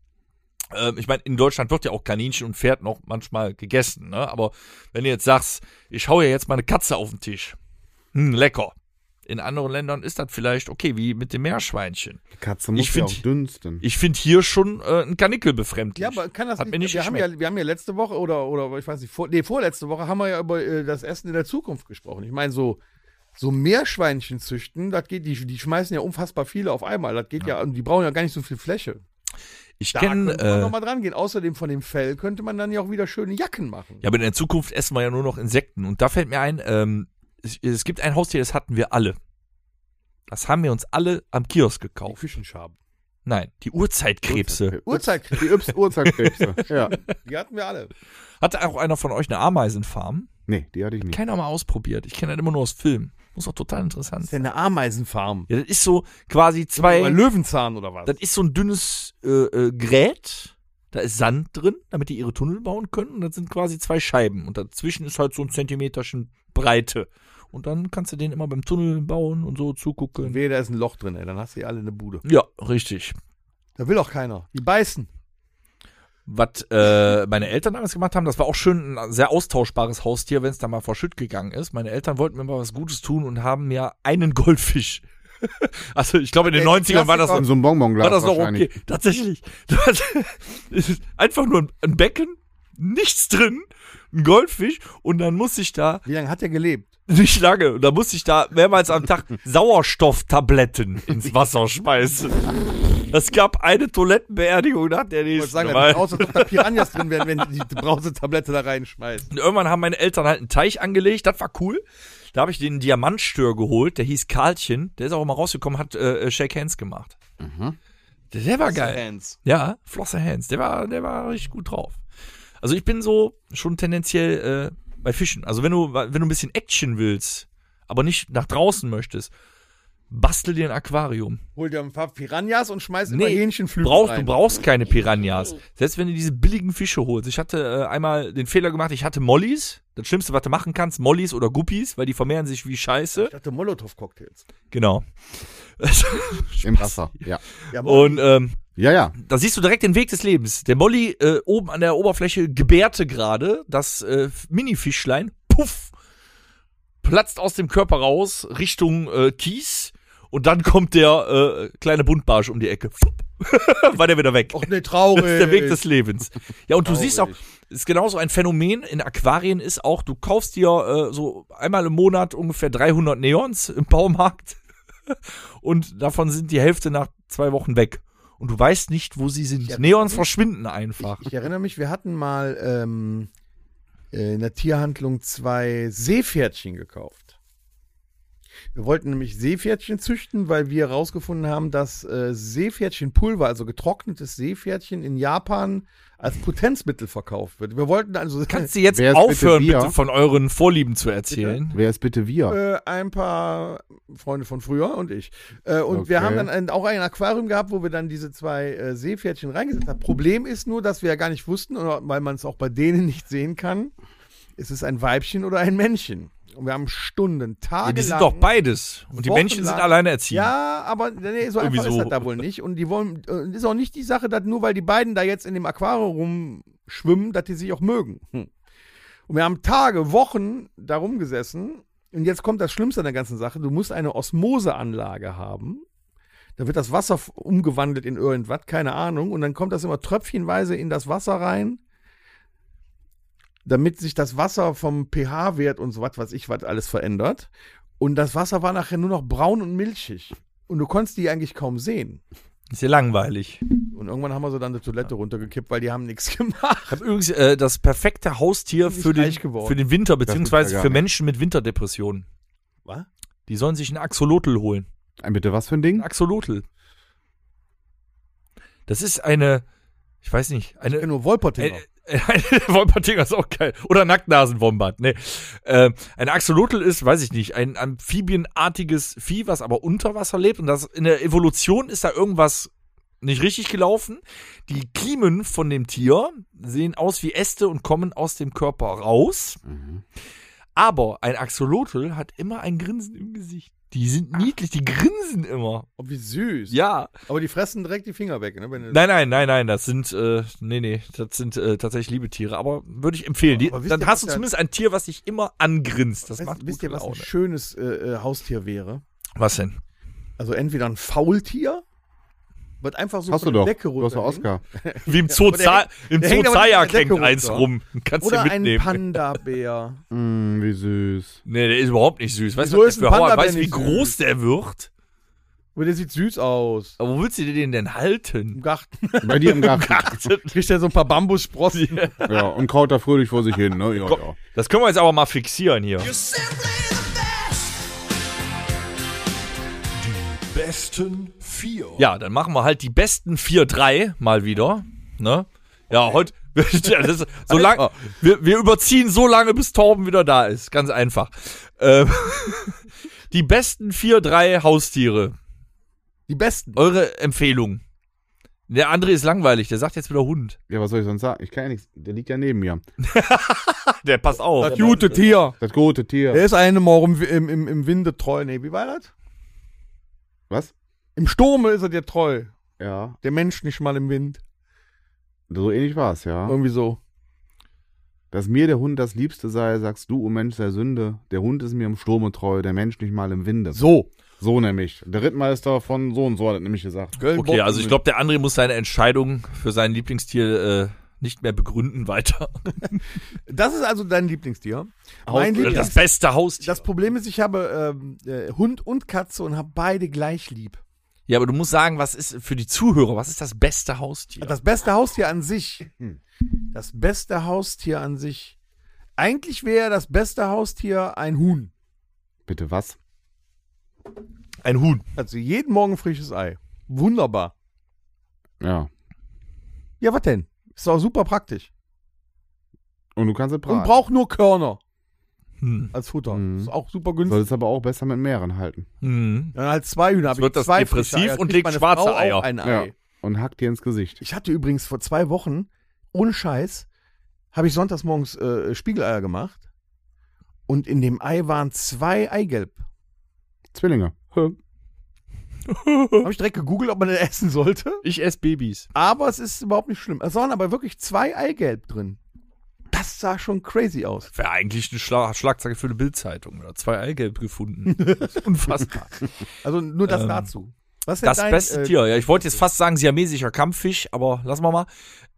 Ähm, ich meine, in Deutschland wird ja auch Kaninchen und Pferd noch manchmal gegessen, ne? Aber wenn du jetzt sagst, ich hau ja jetzt mal eine Katze auf den Tisch, hm, lecker. In anderen Ländern ist das vielleicht okay, wie mit dem Meerschweinchen. Die Katze muss Ich ja find- auch dünsten. Ich finde hier schon äh, ein Kanickel befremdlich. Ja, aber kann das Hat nicht, mir nicht wir, haben geschmeckt. ja, wir haben ja letzte Woche oder, oder ich weiß nicht, vor, nee, vorletzte Woche haben wir ja über äh, das Essen in der Zukunft gesprochen. Ich meine, so, so Meerschweinchen züchten, das geht, die, die schmeißen ja unfassbar viele auf einmal. Das geht ja, und die brauchen ja gar nicht so viel Fläche. ich Da kenne, könnte man äh, noch mal dran gehen. Außerdem von dem Fell könnte man dann ja auch wieder schöne Jacken machen. ja, aber in der Zukunft essen wir ja nur noch Insekten. Und da fällt mir ein, ähm, es, es gibt ein Haustier, das hatten wir alle. Das haben wir uns alle am Kiosk Die gekauft. Küchenschaben. Nein, die Urzeitkrebse. Uhrzeitkrebs, Die Uhrzeitkrebse. ja. die hatten wir alle. Hatte auch einer von euch eine Ameisenfarm? Nee, die hatte ich nicht. Keiner mal ausprobiert. Ich kenne das immer nur aus Filmen. Muss doch total interessant Das ist sein. ja eine Ameisenfarm. Ja, das ist so quasi zwei. Löwenzahn oder was? Das ist so ein dünnes äh, äh, Gerät. Da ist Sand drin, damit die ihre Tunnel bauen können. Und das sind quasi zwei Scheiben. Und dazwischen ist halt so ein Zentimeterchen Breite. Und dann kannst du den immer beim Tunnel bauen und so zugucken. Wehe, da ist ein Loch drin, ey. Dann hast du ja alle eine Bude. Ja, richtig. Da will auch keiner. Die beißen. Was äh, meine Eltern damals gemacht haben, das war auch schön ein sehr austauschbares Haustier, wenn es da mal verschütt gegangen ist. Meine Eltern wollten mir mal was Gutes tun und haben mir einen Goldfisch. also ich glaube in den Der 90ern war das In so einem Bonbonglas war das noch okay. Tatsächlich. Es ist einfach nur ein Becken, nichts drin, ein Goldfisch und dann muss ich da Wie lange hat der gelebt? nicht lange, und da muss ich da mehrmals am Tag Sauerstofftabletten ins Wasser schmeißen. Es gab eine Toilettenbeerdigung nach der Ich wollte nächsten. sagen, da weil- brauchst du doch da Piranhas drin werden, wenn die die Brausetablette da reinschmeißt. Und irgendwann haben meine Eltern halt einen Teich angelegt, das war cool. Da habe ich den Diamantstör geholt, der hieß Karlchen, der ist auch immer rausgekommen, hat äh, Shake Hands gemacht. Der, der war geil. Hands. Ja, Flosser Hands, der war, der war richtig gut drauf. Also ich bin so schon tendenziell äh, bei Fischen. Also wenn du, wenn du ein bisschen Action willst, aber nicht nach draußen möchtest, bastel dir ein Aquarium. Hol dir ein paar Piranhas und schmeiß Nee, immer Hähnchenflügel Brauchst, rein. du brauchst keine Piranhas. Selbst wenn du diese billigen Fische holst. Ich hatte äh, einmal den Fehler gemacht, ich hatte Mollies. Das Schlimmste, was du machen kannst, Mollies oder Guppies, weil die vermehren sich wie Scheiße. Ich dachte Molotow-Cocktails. Genau. Im Wasser. Ja. Ja, Und ähm, Ja, ja. da siehst du direkt den Weg des Lebens. Der Molly äh, oben an der Oberfläche gebärte gerade, das äh, Mini-Fischlein, puff, platzt aus dem Körper raus Richtung äh, Kies und dann kommt der äh, kleine Buntbarsch um die Ecke. War der wieder weg. Och ne, traurig. Das ist der Weg des Lebens. Ja, und du Traurig. siehst auch, ist genauso ein Phänomen in Aquarien ist auch, du kaufst dir äh, so einmal im Monat ungefähr 300 Neons im Baumarkt und davon sind die Hälfte nach zwei Wochen weg. Und du weißt nicht, wo sie sind. Neons verschwinden einfach. Ich erinnere mich, wir hatten mal ähm, äh, in der Tierhandlung zwei Seepferdchen gekauft. Wir wollten nämlich Seepferdchen züchten, weil wir herausgefunden haben, dass äh, Seepferdchenpulver, also getrocknetes Seepferdchen in Japan als Potenzmittel verkauft wird. Wir wollten also Kannst du jetzt Wer ist bitte aufhören, wir? bitte, von euren Vorlieben zu erzählen? Wer ist bitte wir? äh, ein paar Freunde von früher und ich. Äh, und wir Okay. haben dann ein, auch ein Aquarium gehabt, wo wir dann diese zwei äh, Seepferdchen reingesetzt haben. Problem ist nur, dass wir ja gar nicht wussten, oder weil man es auch bei denen nicht sehen kann, ist es ein Weibchen oder ein Männchen. Und wir haben Stunden, Tage Ja, die sind doch beides. Und die sind wochenlang- alleine erziehen. Ja, aber nee, so Irgendwie einfach so. ist das da wohl nicht. Und die wollen, äh, ist auch nicht die Sache, dass nur weil die beiden da jetzt in dem Aquarium rumschwimmen, dass die sich auch mögen. Hm. Und wir haben Tage, Wochen da rumgesessen. Und jetzt kommt das Schlimmste an der ganzen Sache. Du musst eine Osmoseanlage haben, Da wird das Wasser umgewandelt in irgendwas, keine Ahnung. Und dann kommt das immer tröpfchenweise in das Wasser rein, damit sich das Wasser vom pH-Wert und so was, was ich was alles verändert. Und das Wasser war nachher nur noch braun und milchig. Und du konntest die eigentlich kaum sehen. Ist ja langweilig. Und irgendwann haben wir so dann eine Toilette runtergekippt, weil die haben nichts gemacht. Ich habe übrigens äh, das perfekte Haustier ich für den, für den Winter, beziehungsweise für. Menschen mit Winterdepressionen. Was? Die sollen sich einen Axolotl holen. Ein bitte was für ein Ein Ding? Axolotl. Das ist eine, ich weiß nicht, Ja, eine, nur Wolpertinger. Ein Wolpertinger ist auch geil. Oder Nacktnasenwombat. Nee. Ähm, ein Axolotl ist, weiß ich nicht, ein amphibienartiges Vieh, was aber unter Wasser lebt. Und das in der Evolution ist da irgendwas nicht richtig gelaufen. Die Kiemen von dem Tier sehen aus wie Äste und kommen aus dem Körper raus. Mhm. Aber ein Axolotl hat immer ein Grinsen im Gesicht. Die sind niedlich, die grinsen immer. oh, wie süß. Ja. Aber die fressen direkt die Finger weg. Ne? Wenn Nein, nein, nein, nein, das sind, äh, nee, nee, das sind äh, tatsächlich liebe Tiere, aber würde ich empfehlen. Die, dann ihr, hast du zumindest ein Tier, was dich immer angrinst. Das Weißt- macht wisst ihr, was ein Laune. schönes äh, äh, Haustier wäre? Was denn? Also entweder ein Faultier, wird einfach so Hast du doch. Decke Du hast. Oscar. Wie im Zoo, der im Zoo hängt eins runter. rum. Kannst Oder du ein mitnehmen. Panda-Bär. Mm, wie süß. nee, der ist überhaupt nicht süß. Weißt du, was ist der ein für Hauer, Panda-Bär weißt du, wie groß süß? der wird? Aber der sieht süß aus. Aber wo willst du den denn halten? Im Garten Bei dir im Garten. kriegt er so ein paar Bambussprossen. ja, und kaut da fröhlich vor sich hin, ne? Ja, Komm. ja. Das können wir jetzt aber mal fixieren hier. Best. Besten vier. Ja, dann machen wir halt die besten 4-3 mal wieder. Ne? Ja, heute. ja, das ist so lang, wir, wir überziehen so lange, bis Torben wieder da ist. Ganz einfach. Ähm, die besten 4-3 Haustiere. Die besten. Eure Empfehlung. Der André ist langweilig, der sagt jetzt wieder Hund. Ja, was soll ich sonst sagen? Ich kann ja nichts. Der liegt ja neben mir. Der passt auf. Das gute Tier. Das gute Tier. Der ist einem auch im, im, im, im Winde treu. Nee, wie war das? Was? Im Sturme ist er dir treu. Ja, Der Mensch nicht mal im Wind. so ähnlich war es, ja. Irgendwie so. Dass mir der Hund das Liebste sei, sagst du, o Mensch, sei Sünde. Der Hund ist mir im Sturme treu, der Mensch nicht mal im Winde. So. So nämlich. Der Rittmeister von so und so hat nämlich gesagt. Okay, also ich glaube, der André muss seine Entscheidung für sein Lieblingstier äh, nicht mehr begründen weiter. Das ist also dein Lieblingstier. Mein Lieblings das beste Haustier. das Problem ist, ich habe ähm, äh, Hund und Katze und habe beide gleich lieb. Ja, aber du musst sagen, was ist für die Zuhörer, was ist das beste Haustier? Das beste Haustier an sich. Hm. Das beste Haustier an sich. Eigentlich wäre das beste Haustier ein Huhn. Bitte was? Ein Huhn. Also jeden Morgen frisches Ei. Wunderbar. Ja. Ja, was denn? Ist doch super praktisch. Und du kannst es Und braten. braucht nur Körner Hm. als Futter. Mhm. Ist auch super günstig. Solltest aber auch besser mit mehreren halten. Hm. Dann halt zwei Hühner. Hab wird ich das zwei depressiv und legt meine schwarze Frau auch Eier. Ein Ja. Ei. Und hackt dir ins Gesicht. Ich hatte übrigens vor zwei Wochen, ohne Scheiß, habe ich sonntags morgens äh, Spiegeleier gemacht. Und in dem Ei waren zwei Eigelb. Zwillinge. Habe ich direkt gegoogelt, ob man das essen sollte. Ich esse Babys. Aber es ist überhaupt nicht schlimm. Es waren aber wirklich zwei Eigelb drin. Das sah schon crazy aus. Wäre eigentlich eine Schla Schlagzeile für eine Bildzeitung. Oder zwei Eigelb gefunden. Das unfassbar. Also nur das Ähm, dazu. Was ist Das dein, beste äh, Tier, ja, ich wollte jetzt fast sagen siamesischer Kampffisch, aber lassen wir mal.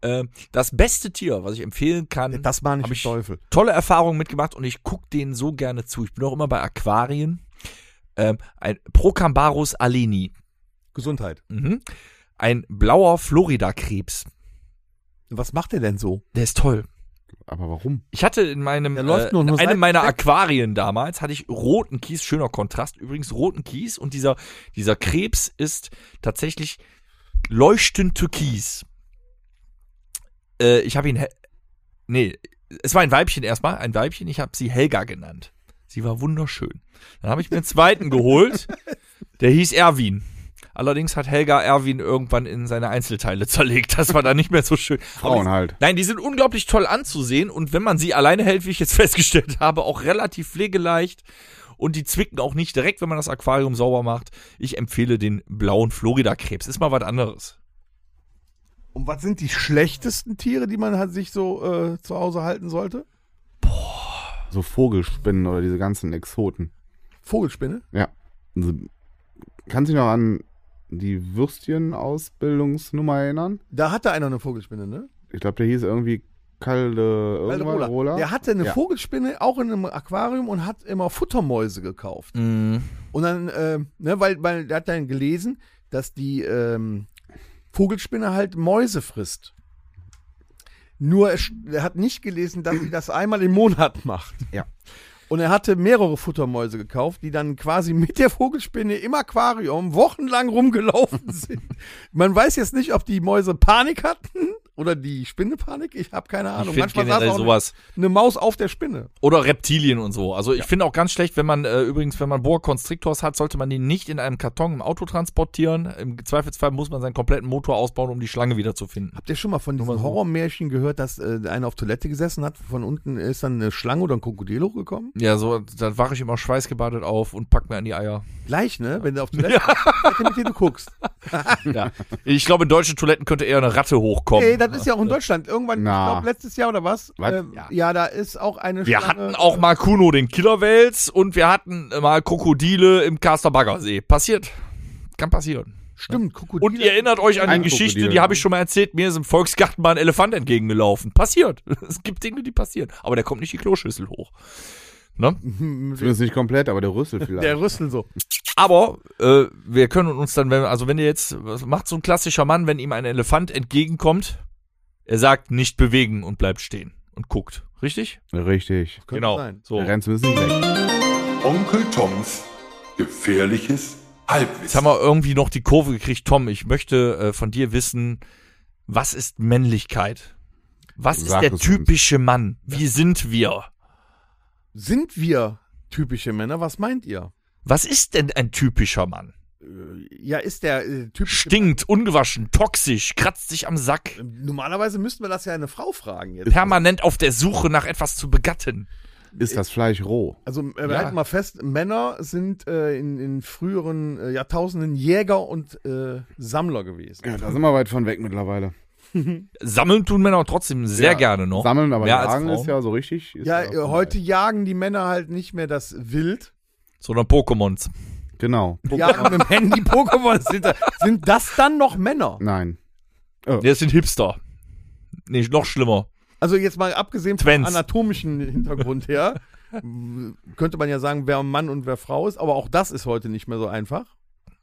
Äh, das beste Tier, was ich empfehlen kann, Der tasmanische Hab ich- Teufel. tolle Erfahrungen mitgemacht und ich gucke denen so gerne zu. Ich bin auch immer bei Aquarien. Ähm, ein Procambarus aleni. Gesundheit. Mhm. Ein blauer Florida-Krebs. Was macht der denn so? Der ist toll. Aber warum? Ich hatte in meinem äh, nur- in einem meiner weg. Aquarien damals hatte ich roten Kies, schöner Kontrast übrigens, roten Kies und dieser dieser Krebs ist tatsächlich leuchtend türkis. Äh, ich habe ihn nee, es war ein Weibchen erstmal, ein Weibchen, ich habe sie Helga genannt. Sie war wunderschön. Dann habe ich mir einen zweiten geholt, der hieß Erwin. Allerdings hat Helga Erwin irgendwann in seine Einzelteile zerlegt. Das war dann nicht mehr so schön. Frauen halt. Nein, die sind unglaublich toll anzusehen und wenn man sie alleine hält, wie ich jetzt festgestellt habe, auch relativ pflegeleicht und die zwicken auch nicht direkt, wenn man das Aquarium sauber macht. Ich empfehle den blauen Florida-Krebs. Ist mal was anderes. Und was sind die schlechtesten Tiere, die man halt sich so äh, zu Hause halten sollte? So Vogelspinnen oder diese ganzen Exoten. Vogelspinne? Ja. Also, kannst du dich noch an die Würstchen-Ausbildungsnummer erinnern? Da hatte einer eine Vogelspinne, ne? Ich glaube, der hieß irgendwie Kalde. Walderola. Rola. Der hatte eine Ja. Vogelspinne auch in einem Aquarium und hat immer Futtermäuse gekauft. Mhm. Und dann, äh, ne, weil, weil der hat dann gelesen, dass die ähm, Vogelspinne halt Mäuse frisst. Nur er, er hat nicht gelesen, dass sie das einmal im Monat macht. Ja. Und er hatte mehrere Futtermäuse gekauft, die dann quasi mit der Vogelspinne im Aquarium wochenlang rumgelaufen sind. Man weiß jetzt nicht, ob die Mäuse Panik hatten oder die Spinne Panik. Ich habe keine Ahnung. Manchmal saß auch sowas. eine Maus auf der Spinne. Oder Reptilien und so. Also ich finde auch ganz schlecht, wenn man äh, übrigens, wenn man Boa Constrictors hat, sollte man die nicht in einem Karton im Auto transportieren. Im Zweifelsfall muss man seinen kompletten Motor ausbauen, um die Schlange wieder zu finden. Habt ihr schon mal von diesem. Horrormärchen gehört, dass äh, einer auf Toilette gesessen hat, von unten ist dann eine Schlange oder ein Krokodil hochgekommen? Ja, so, da wache ich immer schweißgebadet auf und pack mir an die Eier. Gleich, ne? Wenn du auf Toilette Toilette, mit der du guckst. Ja. Ich glaube, in deutschen Toiletten könnte eher eine Ratte hochkommen. Ey, das ist ja auch in Deutschland. Irgendwann, Na. ich glaube, letztes Jahr oder was? Was? Ähm, ja. da ist auch eine Wir Schlange. hatten auch mal Kuno, den Killerwels, und wir hatten mal Krokodile im Karster Baggersee. Passiert. Kann passieren. Stimmt, Krokodile. Und ihr erinnert euch an die Geschichte, Krokodil. die habe ich schon mal erzählt. Mir ist im Volksgarten mal ein Elefant entgegengelaufen. Passiert. Es gibt Dinge, die passieren. Aber der kommt nicht die Kloschüssel hoch. Ne? Zumindest nicht komplett, aber der Rüssel vielleicht. der Rüssel so. Aber äh, wir können uns dann, wenn, also wenn ihr jetzt, was macht so ein klassischer Mann, wenn ihm ein Elefant entgegenkommt? Er sagt, nicht bewegen und bleibt stehen und guckt. Richtig? Richtig. Könnte genau. sein. So. Der rennt zumindest nicht weg. Onkel Toms gefährliches Jetzt Halbwissen. haben wir irgendwie noch die Kurve gekriegt. Tom, ich möchte äh, von dir wissen, was ist Männlichkeit? Was ist Sag der es uns. typische Mann? Wie sind wir? Sind wir typische Männer? Was meint ihr? Was ist denn ein typischer Mann? Äh, Ja, ist der äh, typische Stinkt, ungewaschen, toxisch, kratzt sich am Sack, Normalerweise müssten wir das ja eine Frau fragen jetzt. permanent auf der Suche nach etwas zu begatten. Ist das Fleisch roh? Also äh, wir Ja. halten mal fest, Männer sind äh, in, in früheren äh, Jahrtausenden Jäger und äh, Sammler gewesen. Ja, da sind wir weit von weg mittlerweile. Sammeln tun Männer trotzdem sehr Ja, gerne noch. Sammeln, aber Mehr als jagen ist ja so richtig. Ist Ja, ja äh, heute jagen die Männer halt nicht mehr das Wild. Sondern Pokémons. Genau. Jagen mit dem Handy Pokémon. Sind, da- sind das dann noch Männer? Nein. Nee, das sind Hipster. Nee, noch schlimmer. Also jetzt mal abgesehen vom Twents. anatomischen Hintergrund her, könnte man ja sagen, wer Mann und wer Frau ist, aber auch das ist heute nicht mehr so einfach.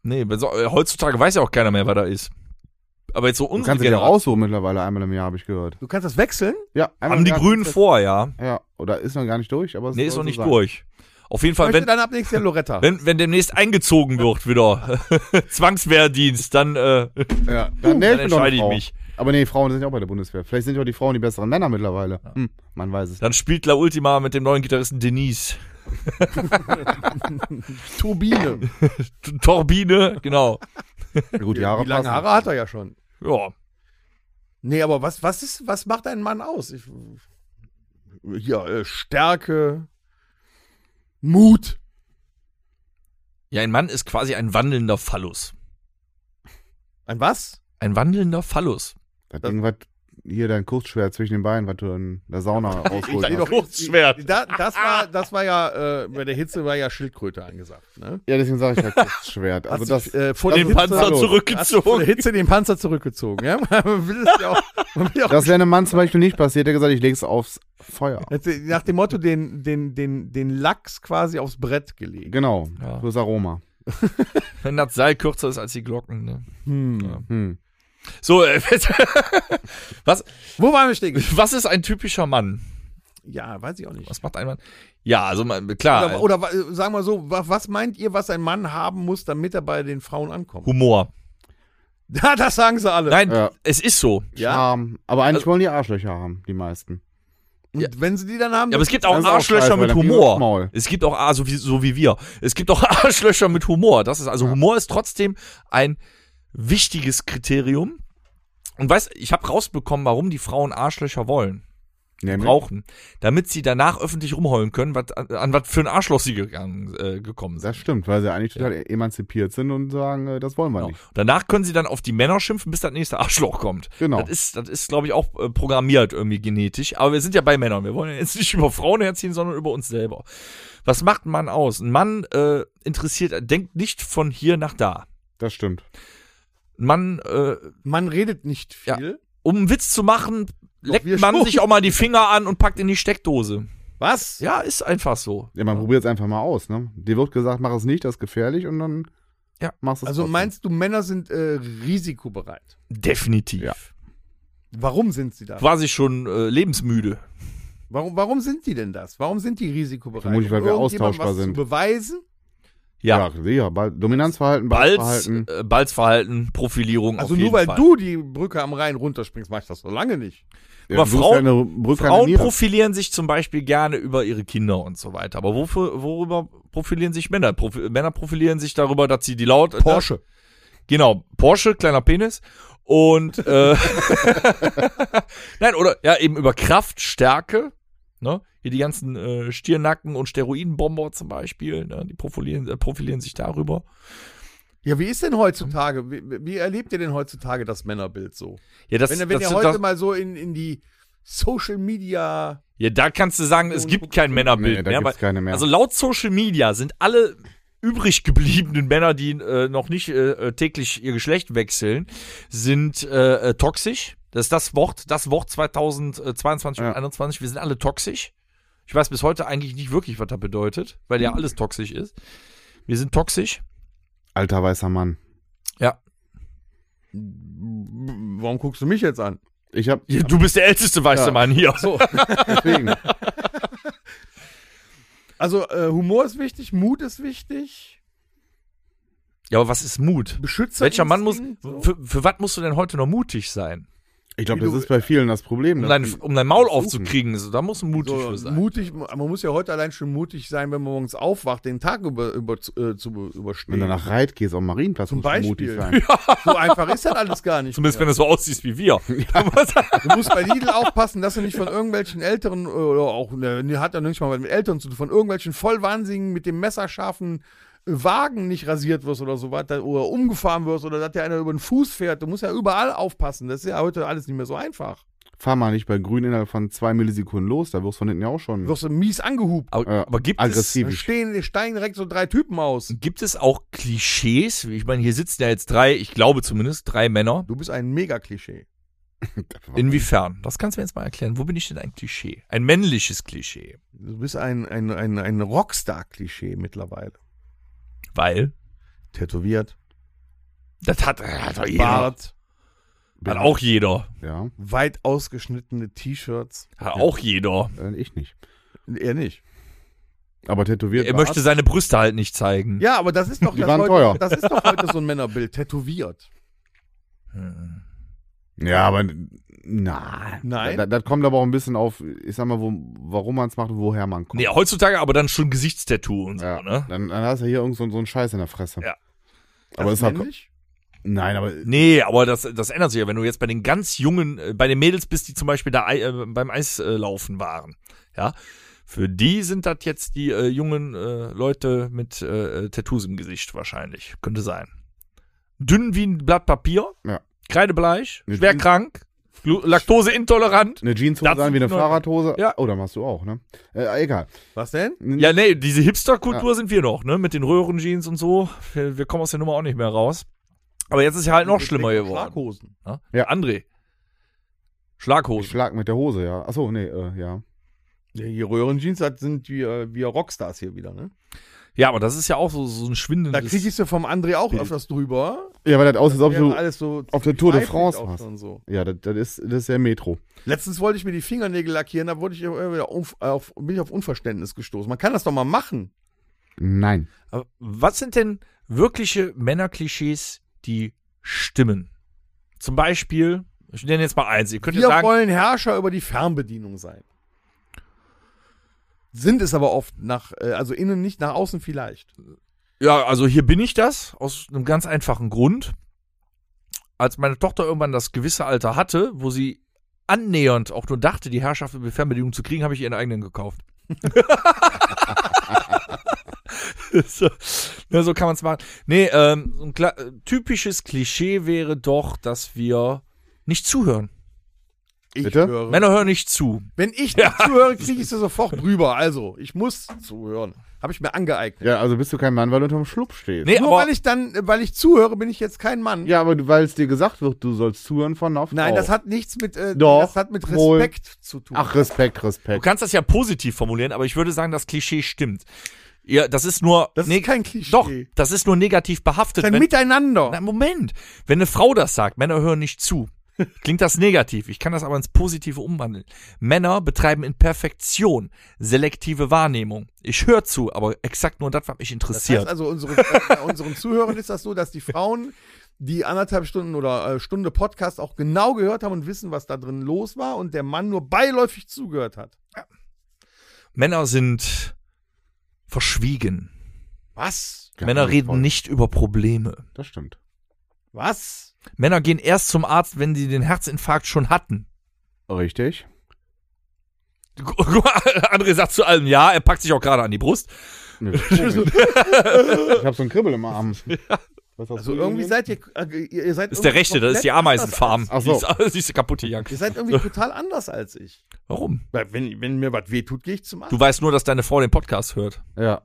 Nee, äh, heutzutage weiß ja auch keiner mehr, wer da ist. Aber jetzt so Du unsere kannst dich ja Generation. raussuchen mittlerweile einmal im Jahr, habe ich gehört. Du kannst das wechseln. Ja, einmal Haben im die Jahr Grünen kannst du- vor, ja. Ja, oder ist noch gar nicht durch, aber es Nee, ist noch so nicht sein. durch. Auf jeden Fall, wenn, dann ab nächstes Jahr Loretta. wenn, wenn demnächst eingezogen wird wieder, Zwangswehrdienst, dann, äh, Ja, dann, dann doch eine entscheide ich mich. Aber nee, Frauen sind ja auch bei der Bundeswehr. Vielleicht sind ja auch die Frauen die besseren Männer mittlerweile. Hm, man weiß es. Dann spielt La Ultima mit dem neuen Gitarristen Denise. Turbine. Turbine, genau. Gut, die Haare Wie lange. Haare hat er ja schon. Ja. Nee, aber was, was, ist, was macht ein Mann aus? Ich, ja, äh, Stärke, Mut. Ja, ein Mann ist quasi ein wandelnder Phallus. Ein was? Ein wandelnder Phallus. Das Ding, was hier dein Kurzschwert zwischen den Beinen, was du in der Sauna rausholst. seh doch- Kurzschwert. Da, das, war, das war ja, äh, bei der Hitze war ja Schildkröte angesagt. Ne? Ja, deswegen sage ich ja Kurzschwert. Also das, äh, vor das Hitze, Panzer Phallus. hat vor der zurückgezogen. Hitze den Panzer zurückgezogen. Ja? Man will es ja auch, man will auch das wäre einem Mann zum Beispiel nicht passiert. Der hat gesagt, ich leg's aufs Feuer. Hätte nach dem Motto den, den, den, den Lachs quasi aufs Brett gelegt. Genau, Ja. fürs Aroma. Wenn das Seil kürzer ist als die Glocken. Ne? Hm. Hm. So, äh, was, Wo waren wir stehen? was ist ein typischer Mann? Ja, weiß ich auch nicht. Was macht ein Mann? Ja, also man, klar, Oder, oder sagen wir so, wa- was meint ihr, was ein Mann haben muss, damit er bei den Frauen ankommt? Humor. Ja, das sagen sie alle. Nein, Ja. es ist so. Ja? Charme. Aber eigentlich Also- wollen die Arschlöcher haben, die meisten. Und wenn sie die dann haben, Ja, aber es gibt auch auch Arschlöcher weil mit. Humor. Es gibt auch, ah, so wie, so wie wir. Es gibt auch Arschlöcher mit Humor. Das ist, also Humor ist trotzdem ein wichtiges Kriterium. Und weißt, ich habe rausbekommen, warum die Frauen Arschlöcher wollen, Nämlich, brauchen, damit sie danach öffentlich rumheulen können, was, an, an was für ein Arschloch sie gegangen, äh, gekommen sind. Das stimmt, weil sie eigentlich total emanzipiert sind und sagen, äh, das wollen wir Genau. nicht. Danach können sie dann auf die Männer schimpfen, bis das nächste Arschloch kommt. Genau. Das ist, das ist, glaube ich, auch äh, programmiert irgendwie genetisch. Aber wir sind ja bei Männern. Wir wollen ja jetzt nicht über Frauen herziehen, sondern über uns selber. Was macht ein Mann aus? Ein Mann äh, interessiert, denkt nicht von hier nach da. Das stimmt. Mann, äh, Man redet nicht Ja. viel. um einen Witz zu machen, wir leckt man schon. sich auch mal die Finger an und packt in die Steckdose. Was? Ja, ist einfach so. Ja, man probiert es einfach mal aus, ne? Dir wird gesagt, mach es nicht, das ist gefährlich und dann Ja. machst du es Also trotzdem. meinst du, Männer sind äh, risikobereit? Definitiv. Ja. Warum sind sie da? Quasi schon äh, lebensmüde. Warum, warum sind die denn das? Warum sind die risikobereit? Vermutlich, weil wir austauschbar was sind. Zu beweisen? Ja. Ja, Dominanzverhalten, Balz, Balzverhalten. äh, Balzverhalten, Profilierung Also auf nur jeden weil Fall. du die Brücke am Rhein runterspringst, mach ich das so lange nicht. Ja, aber Frauen- Frauen profilieren sich zum Beispiel gerne über ihre Kinder und so weiter. Aber wofür, worüber profilieren sich Männer? Profi Männer profilieren sich darüber, dass sie die laut. Porsche. Genau, Porsche, kleiner Penis. Und äh, nein, oder ja, eben über Kraft, Stärke, ne? Hier die ganzen äh, Stirnacken und Steroidenbomber zum Beispiel, ne? die profilieren, äh, profilieren sich darüber. Ja, wie ist denn heutzutage, wie, wie erlebt ihr denn heutzutage das Männerbild so? Ja, das, Wenn, ihr- wenn das, ihr heute das, mal so in, in die Social Media ja, da kannst du sagen, es gibt kein Männerbild Nee, da mehr. gibt's weil- keine mehr. Also laut Social Media sind alle übrig gebliebenen Männer, die äh, noch nicht äh, äh, täglich ihr Geschlecht wechseln, sind äh, äh, toxisch. Das ist das Wort, das Wort 2022 Ja. und 2021. Wir sind alle toxisch. Ich weiß bis heute eigentlich nicht wirklich, was das bedeutet, weil ja alles toxisch ist. Wir sind toxisch. Alter weißer Mann. Warum guckst du mich jetzt an? Ich hab, Ja, du bist der älteste weiße Ja. Mann hier. So. deswegen. Also äh, Humor ist wichtig, Mut ist wichtig, Ja, aber was ist Mut? Beschützer. Welcher Mann muss, So. für, für was musst du denn heute noch mutig sein? Ich glaube, das du- ist bei vielen das Problem. Um dein, um dein Maul aufzukriegen, so, da muss man mutig so, für sein. mutig, man muss ja heute allein schon mutig sein, wenn man morgens aufwacht, den Tag über, über, äh, zu überstehen. Wenn du nach Reit gehst, am Marienplatz, Zum musst du mutig Beispiel. sein. so einfach ist das alles gar nicht. Zumindest mehr. wenn du so aussiehst wie wir. Du musst bei Lidl aufpassen, dass du nicht von irgendwelchen Älteren, äh, oder auch, ne, hat ja nicht mal mit Eltern zu tun, von irgendwelchen Vollwahnsinnigen mit dem messerscharfen äh, Wagen nicht rasiert wirst oder so weiter, oder umgefahren wirst, oder dass dir einer über den Fuß fährt. Du musst ja überall aufpassen. Das ist ja heute alles nicht mehr so einfach. Fahr mal nicht bei Grün innerhalb von zwei Millisekunden los, da wirst du von hinten ja auch schon Du wirst so mies angehupt. Aber, Ja, aber gibt, aggressiv. Da stehen, steigen direkt so drei Typen aus. es, gibt es auch Klischees? Ich meine, hier sitzen ja jetzt drei, ich glaube zumindest, drei Männer. Du bist ein Mega-Klischee. Inwiefern? Das kannst du mir jetzt mal erklären. Wo bin ich denn ein Klischee? Ein männliches Klischee. Du bist ein, ein, ein, ein Rockstar-Klischee mittlerweile. Weil, Tätowiert, das hat, hat doch jeder. Bart, Hat auch jeder. Ja, weit ausgeschnittene T-Shirts. Hat auch jeder. äh, ich nicht. Er nicht. Aber tätowiert. Er Bart, möchte seine Brüste halt nicht zeigen. Ja, aber das ist doch, Die das, waren heute, teuer. das ist doch heute so ein Männerbild. Tätowiert. Hm. Ja, aber na. Nein? Das, das kommt aber auch ein bisschen auf, ich sag mal, wo, warum man es macht und woher man kommt. Nee, heutzutage aber dann schon Gesichtstattoo und so, ja, ne? dann, dann hast du hier irgend so, so einen Scheiß in der Fresse. Ja. Aber Das es hat. männlich? Nein, aber. Nee, aber das, das ändert sich ja, wenn du jetzt bei den ganz jungen, äh, bei den Mädels bist, die zum Beispiel da äh, beim Eislaufen waren. Ja. Für die sind das jetzt die äh, jungen äh, Leute mit äh, Tattoos im Gesicht wahrscheinlich. Könnte sein. Dünn wie ein Blatt Papier. Ja. Kreidebleich. Schwer krank. Glu- Laktoseintolerant. Eine Jeanshose Das sein wie eine Fahrradhose. Ja. Oh, da machst du auch, ne? Äh, egal. Was denn? Ja, nee, diese Hipster-Kultur sind wir noch, ne? Mit den Röhrenjeans und so. Wir, wir kommen aus der Nummer auch nicht mehr raus. Aber jetzt ist ja halt noch schlimmer geworden. Schlaghosen. Ja. Ja. André. Ich Schlaghosen. schlag mit der Hose, ja. Achso, nee, äh, ja. Ja, hier Röhrenjeans das sind wir, wir Rockstars hier wieder, ne? Ja, aber das ist ja auch so, so ein schwindendes. Da krieg ich sie vom André auch öfters drüber. Ja, weil das aussieht, als ob Ja, du alles so auf der Tour de France warst. und so. Ja, das, das, ist, das ist ja Metro. Letztens wollte ich mir die Fingernägel lackieren, da wurde ich wieder auf, auf, bin ich auf Unverständnis gestoßen. Man kann das doch mal machen. Nein. Aber was sind denn wirkliche Männerklischees, die stimmen? Zum Beispiel, ich nenne jetzt mal eins. Ihr könnt ja Wir sagen, wollen Herrscher über die Fernbedienung sein. Sind es aber oft nach, äh, also innen nicht, nach außen vielleicht. ja, also hier bin ich das, aus einem ganz einfachen Grund. Als meine Tochter irgendwann das gewisse Alter hatte, wo sie annähernd auch nur dachte, die Herrschaft über die Fernbedienung zu kriegen, habe ich ihren eigenen gekauft. so, ja, so kann man es machen. Nee, ähm, so ein typisches Klischee wäre doch, dass wir nicht zuhören. Ich Bitte? höre. Männer hören nicht zu. Wenn ich nicht zuhöre, kriege ich sie sofort drüber. Also, ich muss zuhören. Habe ich mir angeeignet. Ja, also bist du kein Mann, weil du unterm Schlupf stehst. Nee, Nur weil ich dann, weil ich zuhöre, bin ich jetzt kein Mann. Ja, aber du- weil es dir gesagt wird, du sollst zuhören von Frau. Nein, das hat nichts mit, äh, Doch, das hat mit wohl. Respekt zu tun. Ach, Respekt, du Respekt. kannst das ja positiv formulieren, aber ich würde sagen, das Klischee stimmt. Ja, das ist nur das ist kein Klischee. Doch, das ist nur negativ behaftet. Ein wenn- Miteinander. Na, Moment. Wenn eine Frau das sagt, Männer hören nicht zu. Klingt das negativ. Ich kann das aber ins Positive umwandeln. Männer betreiben in Perfektion selektive Wahrnehmung. Ich höre zu, aber exakt nur das, was mich Das interessiert. heißt also, unsere, bei unseren Zuhörern ist das so, dass die Frauen die anderthalb Stunden oder äh, Stunde Podcast auch genau gehört haben und wissen, was da drin los war und der Mann nur beiläufig zugehört hat. Männer sind verschwiegen. Was? Männer reden Voll. nicht über Probleme. Das stimmt. Was? Männer gehen erst zum Arzt, wenn sie den Herzinfarkt schon hatten. Richtig. André sagt zu allem ja, er packt sich auch gerade an die Brust. Nee, ich habe so ein Kribbel im Arm. Was hast Also du irgendwie seid ihr, äh, ihr ihr seid Das ist der rechte, das ist die Ameisenfarm. Ach so. Die ist, die ist kaputt gegangen. Ihr seid irgendwie total anders als ich. Warum? Weil Wenn, wenn mir was wehtut, gehe ich zum Arzt. Du weißt nur, dass deine Frau den Podcast hört. Ja.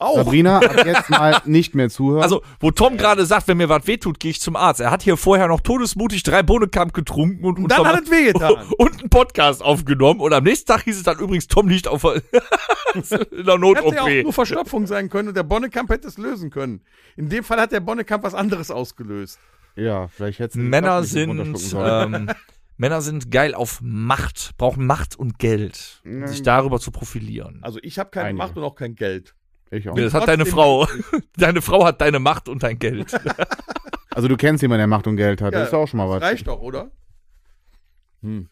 Auch. Sabrina, ab jetzt mal nicht mehr zuhören. Also, wo Tom gerade sagt, wenn mir was wehtut, gehe ich zum Arzt. Er hat hier vorher noch todesmutig drei Bohnenkamp getrunken und, Und dann hat es wehgetan. und einen Podcast aufgenommen. Und am nächsten Tag hieß es dann übrigens, Tom liegt auf der- in der Hätte ja auch nur Verstopfung sein können und der Bonnekamp hätte es lösen können. In dem Fall hat der Bonnekamp was anderes ausgelöst. ja, vielleicht hättest du die Männer sind, ähm, Männer sind geil auf Macht, brauchen Macht und Geld, um sich darüber zu profilieren. Also ich habe keine Einige. Macht und auch kein Geld. Ich auch. Das hat trotzdem- deine Frau. Deine Frau hat deine Macht und dein Geld. Also du kennst jemanden, der Macht und Geld hat. Ja, das ist ja auch schon mal was. Reicht doch, oder? Hm.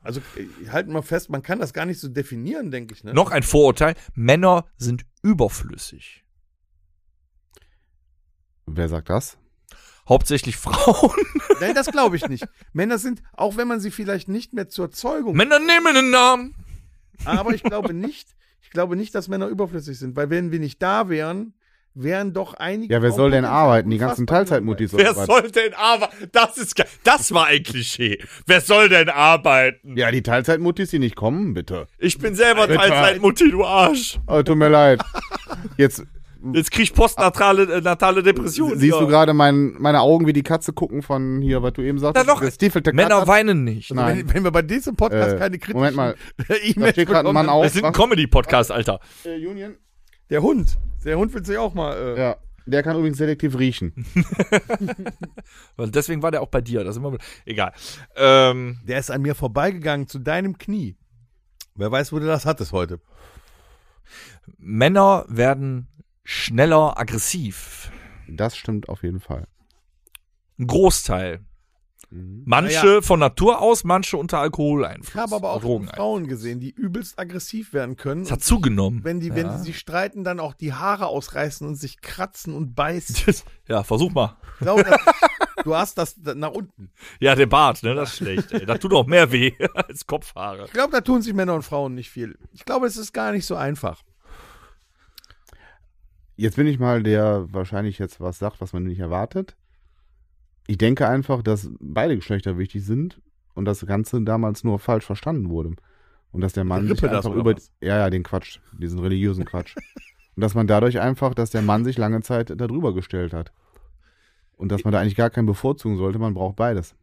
Also halten wir fest, man kann das gar nicht so definieren, denke ich. Ne? Noch ein Vorurteil. Männer sind überflüssig. Wer sagt das? Hauptsächlich Frauen. Nein, das glaube ich nicht. Männer sind, auch wenn man sie vielleicht nicht mehr zur Zeugung, Männer nehmen den Namen. aber ich glaube nicht, ich glaube nicht, dass Männer überflüssig sind, weil wenn wir nicht da wären, wären doch einige. Ja, wer soll denn arbeiten? Die ganzen unfassbar Teilzeitmuttis Wer was? soll denn arbeiten? Das ist. Das war ein Klischee. Wer soll denn arbeiten? Ja, die Teilzeitmuttis, die nicht kommen, bitte. Ich bin selber. Teilzeitmutti, du Arsch. Oh, tut mir leid. Jetzt Jetzt krieg ich postnatale äh, natale Depression. siehst ja. du gerade mein, meine Augen, wie die Katze gucken von hier, was du eben sagtest. Na doch, Männer Katze. weinen nicht. Also Nein. wenn, wenn wir bei diesem Podcast Äh, keine kritischen Moment mal. Da E-Mails steht gerade ein Mann auf. Wir sind ein? Comedy-Podcast, Alter. Äh, Union? Der Hund. Der Hund will sich auch mal. Äh, Ja. Der kann übrigens selektiv riechen. Weil Deswegen war der auch bei dir. Das ist immer egal. Ähm, Der ist an mir vorbeigegangen zu deinem Knie. Wer weiß, wo du das hattest heute. Männer werden schneller aggressiv. Das stimmt auf jeden Fall. Ein Großteil. Mhm. Manche Naja. von Natur aus, manche unter Alkoholeinfluss. Ich habe aber auch. Frauen gesehen, die übelst aggressiv werden können. Es hat zugenommen. wenn die, wenn Ja. die sich streiten, dann auch die Haare ausreißen und sich kratzen und beißen. ja, versuch mal. Glaube, das, du hast das da- nach unten. Ja, der Bart, ne, das ist schlecht. Ey. Das tut auch mehr weh als Kopfhaare. Ich glaube, da tun sich Männer und Frauen nicht viel. Ich glaube, es ist gar nicht so einfach. Jetzt bin ich mal der wahrscheinlich jetzt was sagt, was man nicht erwartet. Ich denke einfach, dass beide Geschlechter wichtig sind und das Ganze damals nur falsch verstanden wurde. Und dass der Mann sich einfach über. was? Ja, ja, den Quatsch, diesen religiösen Quatsch. und dass man dadurch einfach, dass der Mann sich lange Zeit darüber gestellt hat. Und dass man da eigentlich gar keinen bevorzugen sollte, man braucht beides.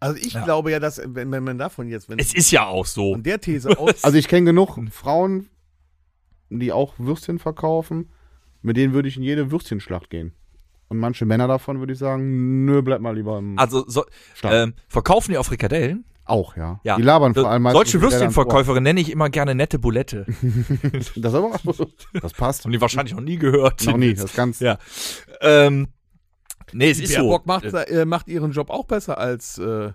Also ich Ja. glaube ja, dass, wenn, wenn man davon jetzt, wenn Es ist ja auch so. von der These aus, Also ich kenne genug Frauen, die auch Würstchen verkaufen, mit denen würde ich in jede Würstchenschlacht gehen. Und manche Männer davon würde ich sagen, nö, bleib mal lieber im Also so, Stall. ähm, verkaufen die auch Frikadellen? Auch, ja. Ja. Die labern vor allem Solche mit Rädern Würstchenverkäuferin nenne ich immer gerne nette Bulette. Das aber, das passt. Haben die wahrscheinlich noch nie gehört. Noch nie, das ganz. Ja. Ähm, nee, es ist Baerbock so. macht, äh, macht ihren Job auch besser als äh,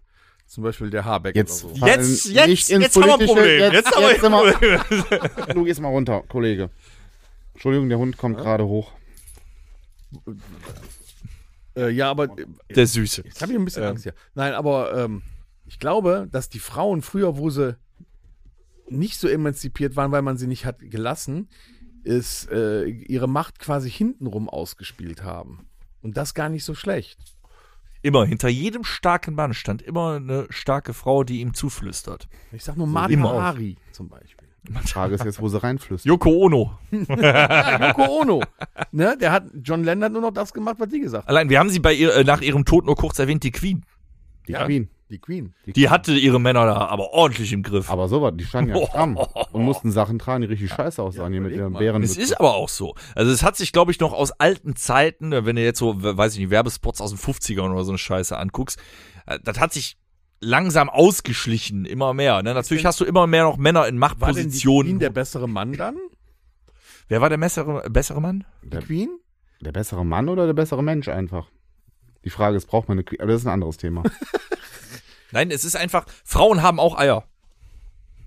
zum Beispiel der Habeck Jetzt oder so. Jetzt, nicht jetzt, jetzt haben wir ein Problem. jetzt- Jetzt, haben jetzt sind wir- ein Problem. Du gehst mal runter, Kollege. Entschuldigung, der Hund kommt gerade hoch. Äh, ja, aber Der Süße. Jetzt habe ich ein bisschen Ähm. Angst hier. Nein, aber ähm, ich glaube, dass die Frauen früher, wo sie nicht so emanzipiert waren, weil man sie nicht hat gelassen, ist äh, ihre Macht quasi hintenrum ausgespielt haben. Und das gar nicht so schlecht. Immer, hinter jedem starken Mann stand immer eine starke Frau, die ihm zuflüstert. Ich sag nur Martha immer. Hari zum Beispiel. Die Frage ist jetzt, wo sie reinflüstert. Yoko Ono. Ja, Yoko Ono. Ne, der hat, John Lennon hat nur noch das gemacht, was die gesagt hat. Allein, wir haben sie bei ihr, äh, nach ihrem Tod nur kurz erwähnt, die Queen. Die Ja. Queen. Die Queen. Die hatte ihre Männer da aber ordentlich im Griff. Aber sowas, die standen ja stramm und mussten Sachen tragen, die richtig scheiße aussahen, hier mit ihren. Bären. Es ist aber auch so. Also es hat sich, glaube ich, noch aus alten Zeiten, wenn du jetzt so, weiß ich nicht, Werbespots aus den 50ern oder so eine Scheiße anguckst, äh, das hat sich langsam ausgeschlichen, immer mehr. Ne? Natürlich hast du immer mehr noch Männer in War denn die Queen Machtpositionen. der bessere Mann dann? Wer war der bessere, bessere Mann? der, Queen? der bessere Mann oder der bessere Mensch einfach? Die Frage ist, braucht man eine Queen? Aber das ist ein anderes Thema. Nein, es ist einfach, Frauen haben auch Eier.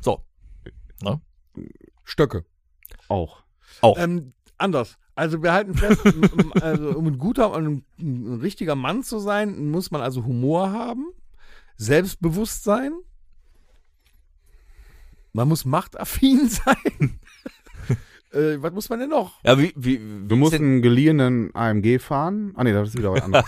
So. Stöcke. auch. Auch. Ähm, anders. Also wir halten fest, m- m- also, um ein guter, um ein, ein richtiger Mann zu sein, muss man also Humor haben, Selbstbewusstsein, man muss machtaffin sein. äh, was muss man denn noch? Ja, wie, wie, Du musst einen geliehenen AMG fahren. Ah nee, das ist wieder was anderes.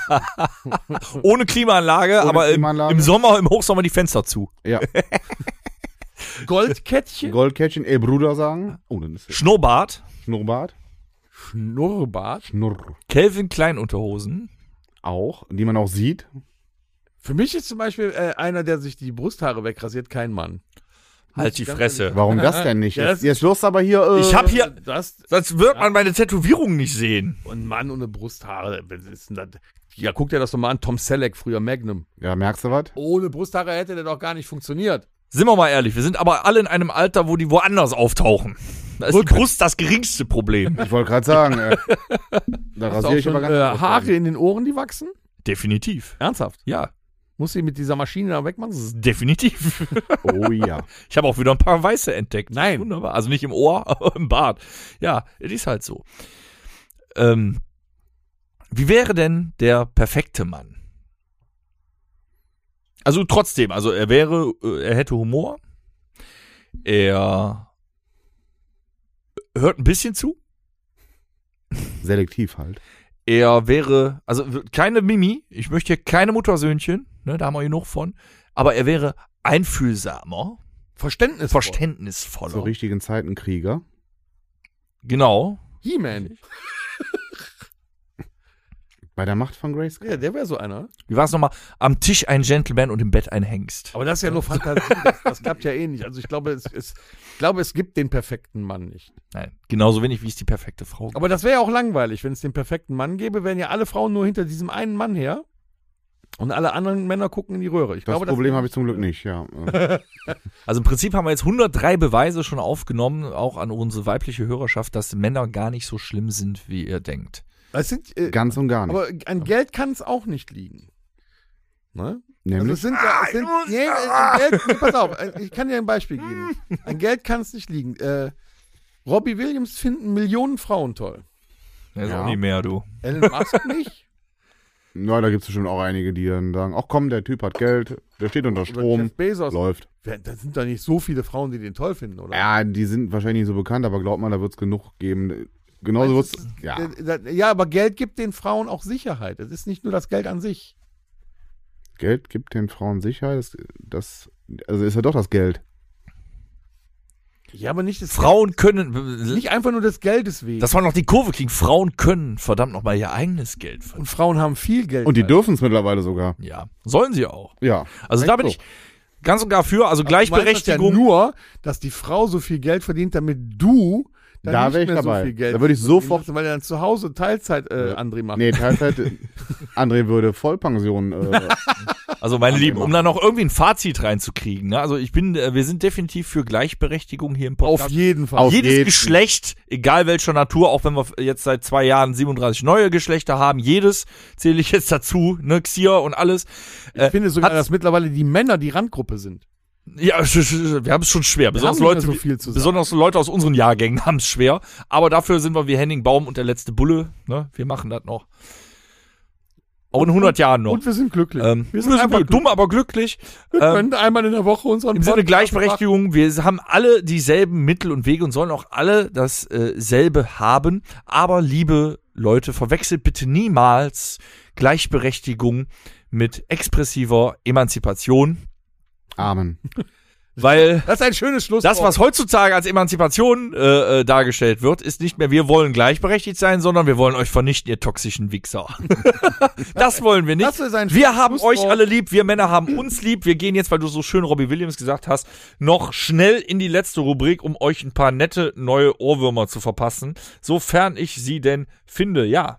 ohne Klimaanlage, Ohne aber im, Klimaanlage. im Sommer, im Hochsommer die Fenster zu. ja. Goldkettchen, Goldkettchen, ey Bruder sagen. Oh, dann ist Schnurrbart, Schnurrbart. Schnurrbart. Schnurr. Kelvin Kleinunterhosen. Auch, die man auch sieht. Für mich ist zum Beispiel äh, einer, der sich die Brusthaare wegrasiert, kein Mann. Halt die Fresse. Warum das denn nicht? Ja, das- jetzt, jetzt los aber hier. Äh, Ich hab hier, Das sonst wird man meine Tätowierung nicht sehen. und Mann ohne Brusthaare. Was ist denn das? Ja, guck dir das doch mal an. Tom Selleck, früher Magnum. Ja, merkst du was? Ohne Brusthaare hätte der doch gar nicht funktioniert. Sind wir mal ehrlich, wir sind aber alle in einem Alter, wo die woanders auftauchen. Da ist die Brust das geringste Problem. Ich wollte gerade sagen, äh, da du rasiere ich schon aber ganz äh. Haare in den Ohren, die wachsen? Definitiv. Ernsthaft? Ja, Muss sie mit dieser Maschine da wegmachen? definitiv. Oh ja. Ich habe auch wieder ein paar Weiße entdeckt. Nein. Wunderbar. Also nicht im Ohr, aber im Bart. Ja, es ist halt so. Ähm, wie wäre denn der perfekte Mann? Also trotzdem, also er wäre, äh, er hätte Humor. Er hört ein bisschen zu. Selektiv halt. Er wäre, also keine Mimi, ich möchte hier keine Muttersöhnchen, ne, da haben wir genug von, aber er wäre einfühlsamer, Verständnis. verständnisvoller. Zur richtigen Zeit ein Krieger. Genau. He-Man. Bei der Macht von Grace. Ja, der wäre so einer. Wie war es nochmal? Am Tisch ein Gentleman und im Bett ein Hengst. Aber das ist ja nur Fantasie. Das, das klappt ja eh nicht. Also ich glaube, es, es, ich glaube, es gibt den perfekten Mann nicht. Nein, genauso wenig wie es die perfekte Frau gibt. Aber das wäre ja auch langweilig, wenn es den perfekten Mann gäbe, wären ja alle Frauen nur hinter diesem einen Mann her. Und alle anderen Männer gucken in die Röhre. Ich Das glaube, Problem habe ich zum Glück nicht, ja. Also im Prinzip haben wir jetzt 103 Beweise schon aufgenommen, auch an unsere weibliche Hörerschaft, dass Männer gar nicht so schlimm sind, wie ihr denkt. Es sind, äh, Ganz und gar nicht. aber an Geld kann es auch nicht liegen. Ne? Also Nämlich. es sind ja, es sind, nee, an Geld, nee, pass auf, äh, ich kann dir ein Beispiel geben. An Geld kann es nicht liegen. Äh, Robbie Williams finden Millionen Frauen toll. Das ist Ja. auch nie mehr, du. Elon Musk nicht. Ja, da gibt es bestimmt auch einige, die dann sagen, ach komm, der Typ hat Geld, der steht unter Strom, Bezos. läuft. Das sind doch nicht so viele Frauen, die den toll finden, oder? Ja, die sind wahrscheinlich nicht so bekannt, aber glaubt mal, da wird es genug geben. Genauso wird's. du, Ja, äh, da- Ja, aber Geld gibt den Frauen auch Sicherheit. Es ist nicht nur das Geld an sich. Geld gibt den Frauen Sicherheit. Das, das, also ist ja doch das Geld. Ja, aber nicht das Frauen können, nicht einfach nur des Geldes wegen. das war noch die Kurve kriegen, Frauen können verdammt nochmal ihr eigenes Geld verdienen. Und Frauen haben viel Geld. Und die dürfen es mittlerweile sogar. Ja, sollen sie auch. Ja. Also da bin ich ganz und gar für, also Du meinst das Gleichberechtigung. Ja nur, dass die Frau so viel Geld verdient, damit du dann Da nicht wär ich dabei. so viel Geld Da würde ich sofort- weil er dann zu Hause Teilzeit äh, Ja. André macht. Nee, Teilzeit. André würde Vollpension. Äh, Also meine Andere Lieben, um da noch irgendwie ein Fazit reinzukriegen. Ne? Also ich bin, äh, wir sind definitiv für Gleichberechtigung hier im Podcast. Auf jeden Fall. Auf Jedes jeden- Geschlecht, egal welcher Natur, auch wenn wir jetzt seit zwei Jahren 37 neue Geschlechter haben, jedes zähle ich jetzt dazu, ne, Xier und alles. ich finde sogar, hat's- dass mittlerweile die Männer die Randgruppe sind. Ja, wir haben es schon schwer. Wir Besonders Leute, so besonders Leute aus unseren Jahrgängen haben es schwer. Aber dafür sind wir wie Henning Baum und der letzte Bulle. Ne? Wir machen das noch. Auch in 100 Jahren noch. Und wir sind glücklich. Ähm, wir sind einfach dumm, aber glücklich. Wir Ähm, können einmal in der Woche unseren Im Sinne Podcast Gleichberechtigung, wir haben alle dieselben Mittel und Wege und sollen auch alle dasselbe haben. Aber liebe Leute, verwechselt bitte niemals Gleichberechtigung mit expressiver Emanzipation. Amen. Weil Das ist ein schönes Schlusswort. das, was heutzutage als Emanzipation äh, äh, dargestellt wird, ist nicht mehr, wir wollen gleichberechtigt sein, sondern wir wollen euch vernichten, ihr toxischen Wichser. das wollen wir nicht. Das ist ein wir haben euch alle lieb, wir Männer haben uns lieb. Wir gehen jetzt, weil du so schön Robbie Williams gesagt hast, noch schnell in die letzte Rubrik, um euch ein paar nette neue Ohrwürmer zu verpassen, sofern ich sie denn finde. Ja,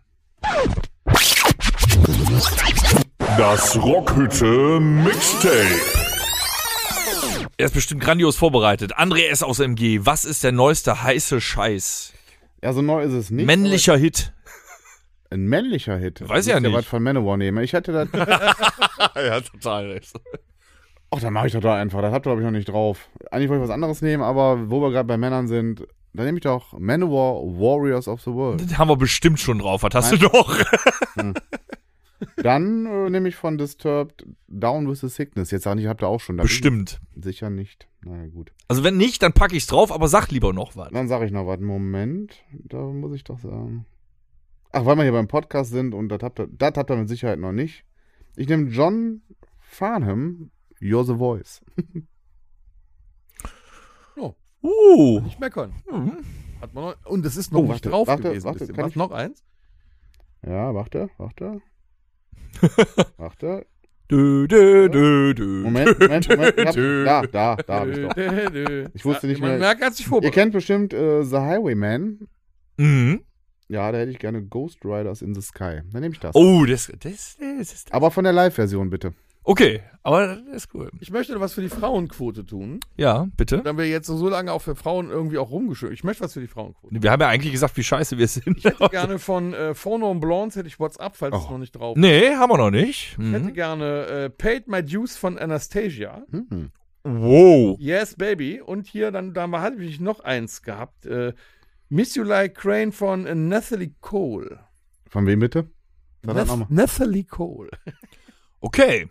Das Rockhütte Mixtape. Er ist bestimmt grandios vorbereitet. André S. aus MG, was ist der neueste heiße Scheiß? Ja, so neu ist es nicht. Männlicher Hit. Ein männlicher Hit. Weiß ja Müsst ihr nicht. was von Manowar nehmen. Ich hätte das. ja, total. Ach, dann mache ich doch da einfach. Das habt ihr, glaube ich, noch nicht drauf. Eigentlich wollte ich was anderes nehmen, aber wo wir gerade bei Männern sind, dann nehme ich doch Manowar Warriors of the World. Das haben wir bestimmt schon drauf. Was hast du noch? Dann äh, nehme ich von Disturbed Down with the Sickness. Jetzt sage ich, habt ihr auch schon. Da Bestimmt. ich Sicher nicht. Na gut. Also wenn nicht, dann packe ich's drauf, aber sag lieber noch was. Dann sage ich noch was. Moment. Da muss ich doch sagen. Ach, weil wir hier beim Podcast sind und das habt ihr, das habt ihr mit Sicherheit noch nicht. Ich nehme John Farnham, You're the Voice. Uh. Nicht meckern. Mhm. Hat man noch, und es ist noch Oh, nicht warte, drauf warte, gewesen. warte, Was, ich- noch eins? Ja, warte, warte. Warte. Dö, dö, dö, dö. Moment, Moment, Moment. Ich hab, da, da, da hab ich doch. Ich wusste nicht Man mehr- merkt, er hat sich Ihr kennt bestimmt äh, The Highwayman. Mhm. Ja, da hätte ich gerne Ghost Riders in the Sky. Dann nehme ich das. Oh, das, das, das ist. Aber von der Live-Version bitte. Okay, aber das ist cool. Ich möchte was für die Frauenquote tun. Ja, bitte. Dann haben wir jetzt so lange auch für Frauen irgendwie auch rumgeschüttet. Ich möchte was für die Frauenquote. Wir haben ja eigentlich gesagt, wie scheiße wir sind. Ich hätte gerne von äh, Phono Blondes hätte ich WhatsApp, falls es Oh. noch nicht drauf ist. nee, haben wir noch nicht. Ich hätte Mhm. gerne äh, Paid My Dues von Anastasia. Hm. Wow. Yes, Baby. Und hier, dann da hatte ich noch eins gehabt. Äh, Miss You Like Crane von äh, Nathalie Cole. Von wem bitte? Nath. Nathalie Cole. Okay.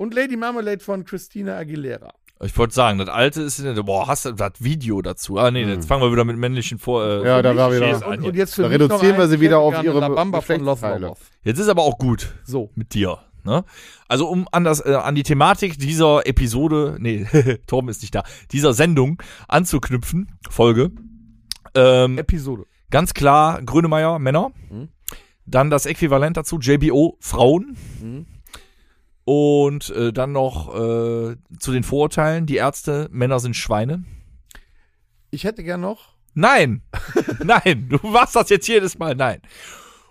Und Lady Marmalade von Christina Aguilera. Ich wollte sagen, das alte ist, boah, hast du das Video dazu? Ah, nee, jetzt fangen wir wieder mit männlichen vor. Äh, Ja, da war wieder. an Und, und jetzt Da reduzieren wir sie wieder auf ihre Bamba von. Lobos. Jetzt ist aber auch gut. So. mit dir. Ne? Also um an, das, äh, an die Thematik dieser Episode, nee, Torben ist nicht da, dieser Sendung anzuknüpfen, Folge. Ähm, Episode. ganz klar Grönemeyer, Männer. Mhm. Dann das Äquivalent dazu, JBO, Frauen. Mhm. Und äh, dann noch äh, zu den Vorurteilen, die Ärzte, Männer sind Schweine. Ich hätte gern noch. Nein, nein, du machst das jetzt jedes Mal, nein.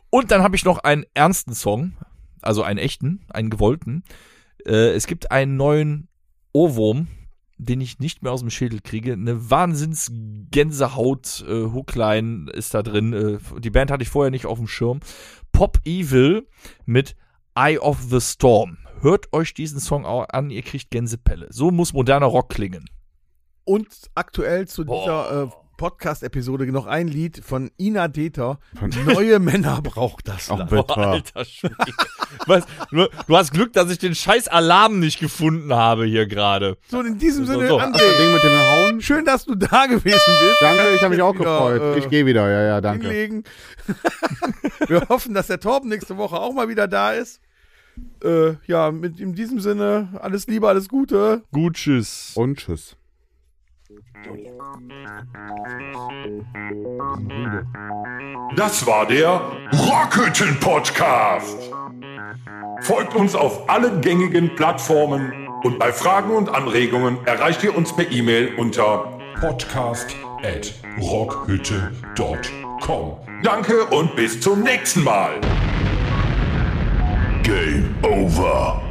Und dann habe ich noch einen ernsten Song, also einen echten, einen gewollten. Äh, es gibt einen neuen Ohrwurm, den ich nicht mehr aus dem Schädel kriege. Eine wahnsinns Gänsehaut äh, Hookline ist da drin. Äh, die Band hatte ich vorher nicht auf dem Schirm. Pop Evil mit Eye of the Storm. Hört euch diesen Song auch an, ihr kriegt Gänsepelle. So muss moderner Rock klingen. Und aktuell zu dieser äh, Podcast-Episode noch ein Lied von Ina Deter. Neue Männer braucht das Ach, Land. Boah, alter. Was, du, du hast Glück, dass ich den scheiß Alarm nicht gefunden habe hier gerade. So, in diesem So, Sinne, so. Das André, Ding mit dem Hauen. schön, dass du da gewesen bist. Danke, ich habe mich auch wieder, gefreut. äh, ich gehe wieder, ja, ja, danke. Wir hoffen, dass der Torben nächste Woche auch mal wieder da ist. Äh, ja, mit in diesem Sinne, alles Liebe, alles Gute. Gut, tschüss. Und tschüss. Das war der Rockhütten Podcast. Folgt uns auf allen gängigen Plattformen und bei Fragen und Anregungen erreicht ihr uns per E-Mail unter podcast at rockhütte.com. Danke und bis zum nächsten Mal. Game over.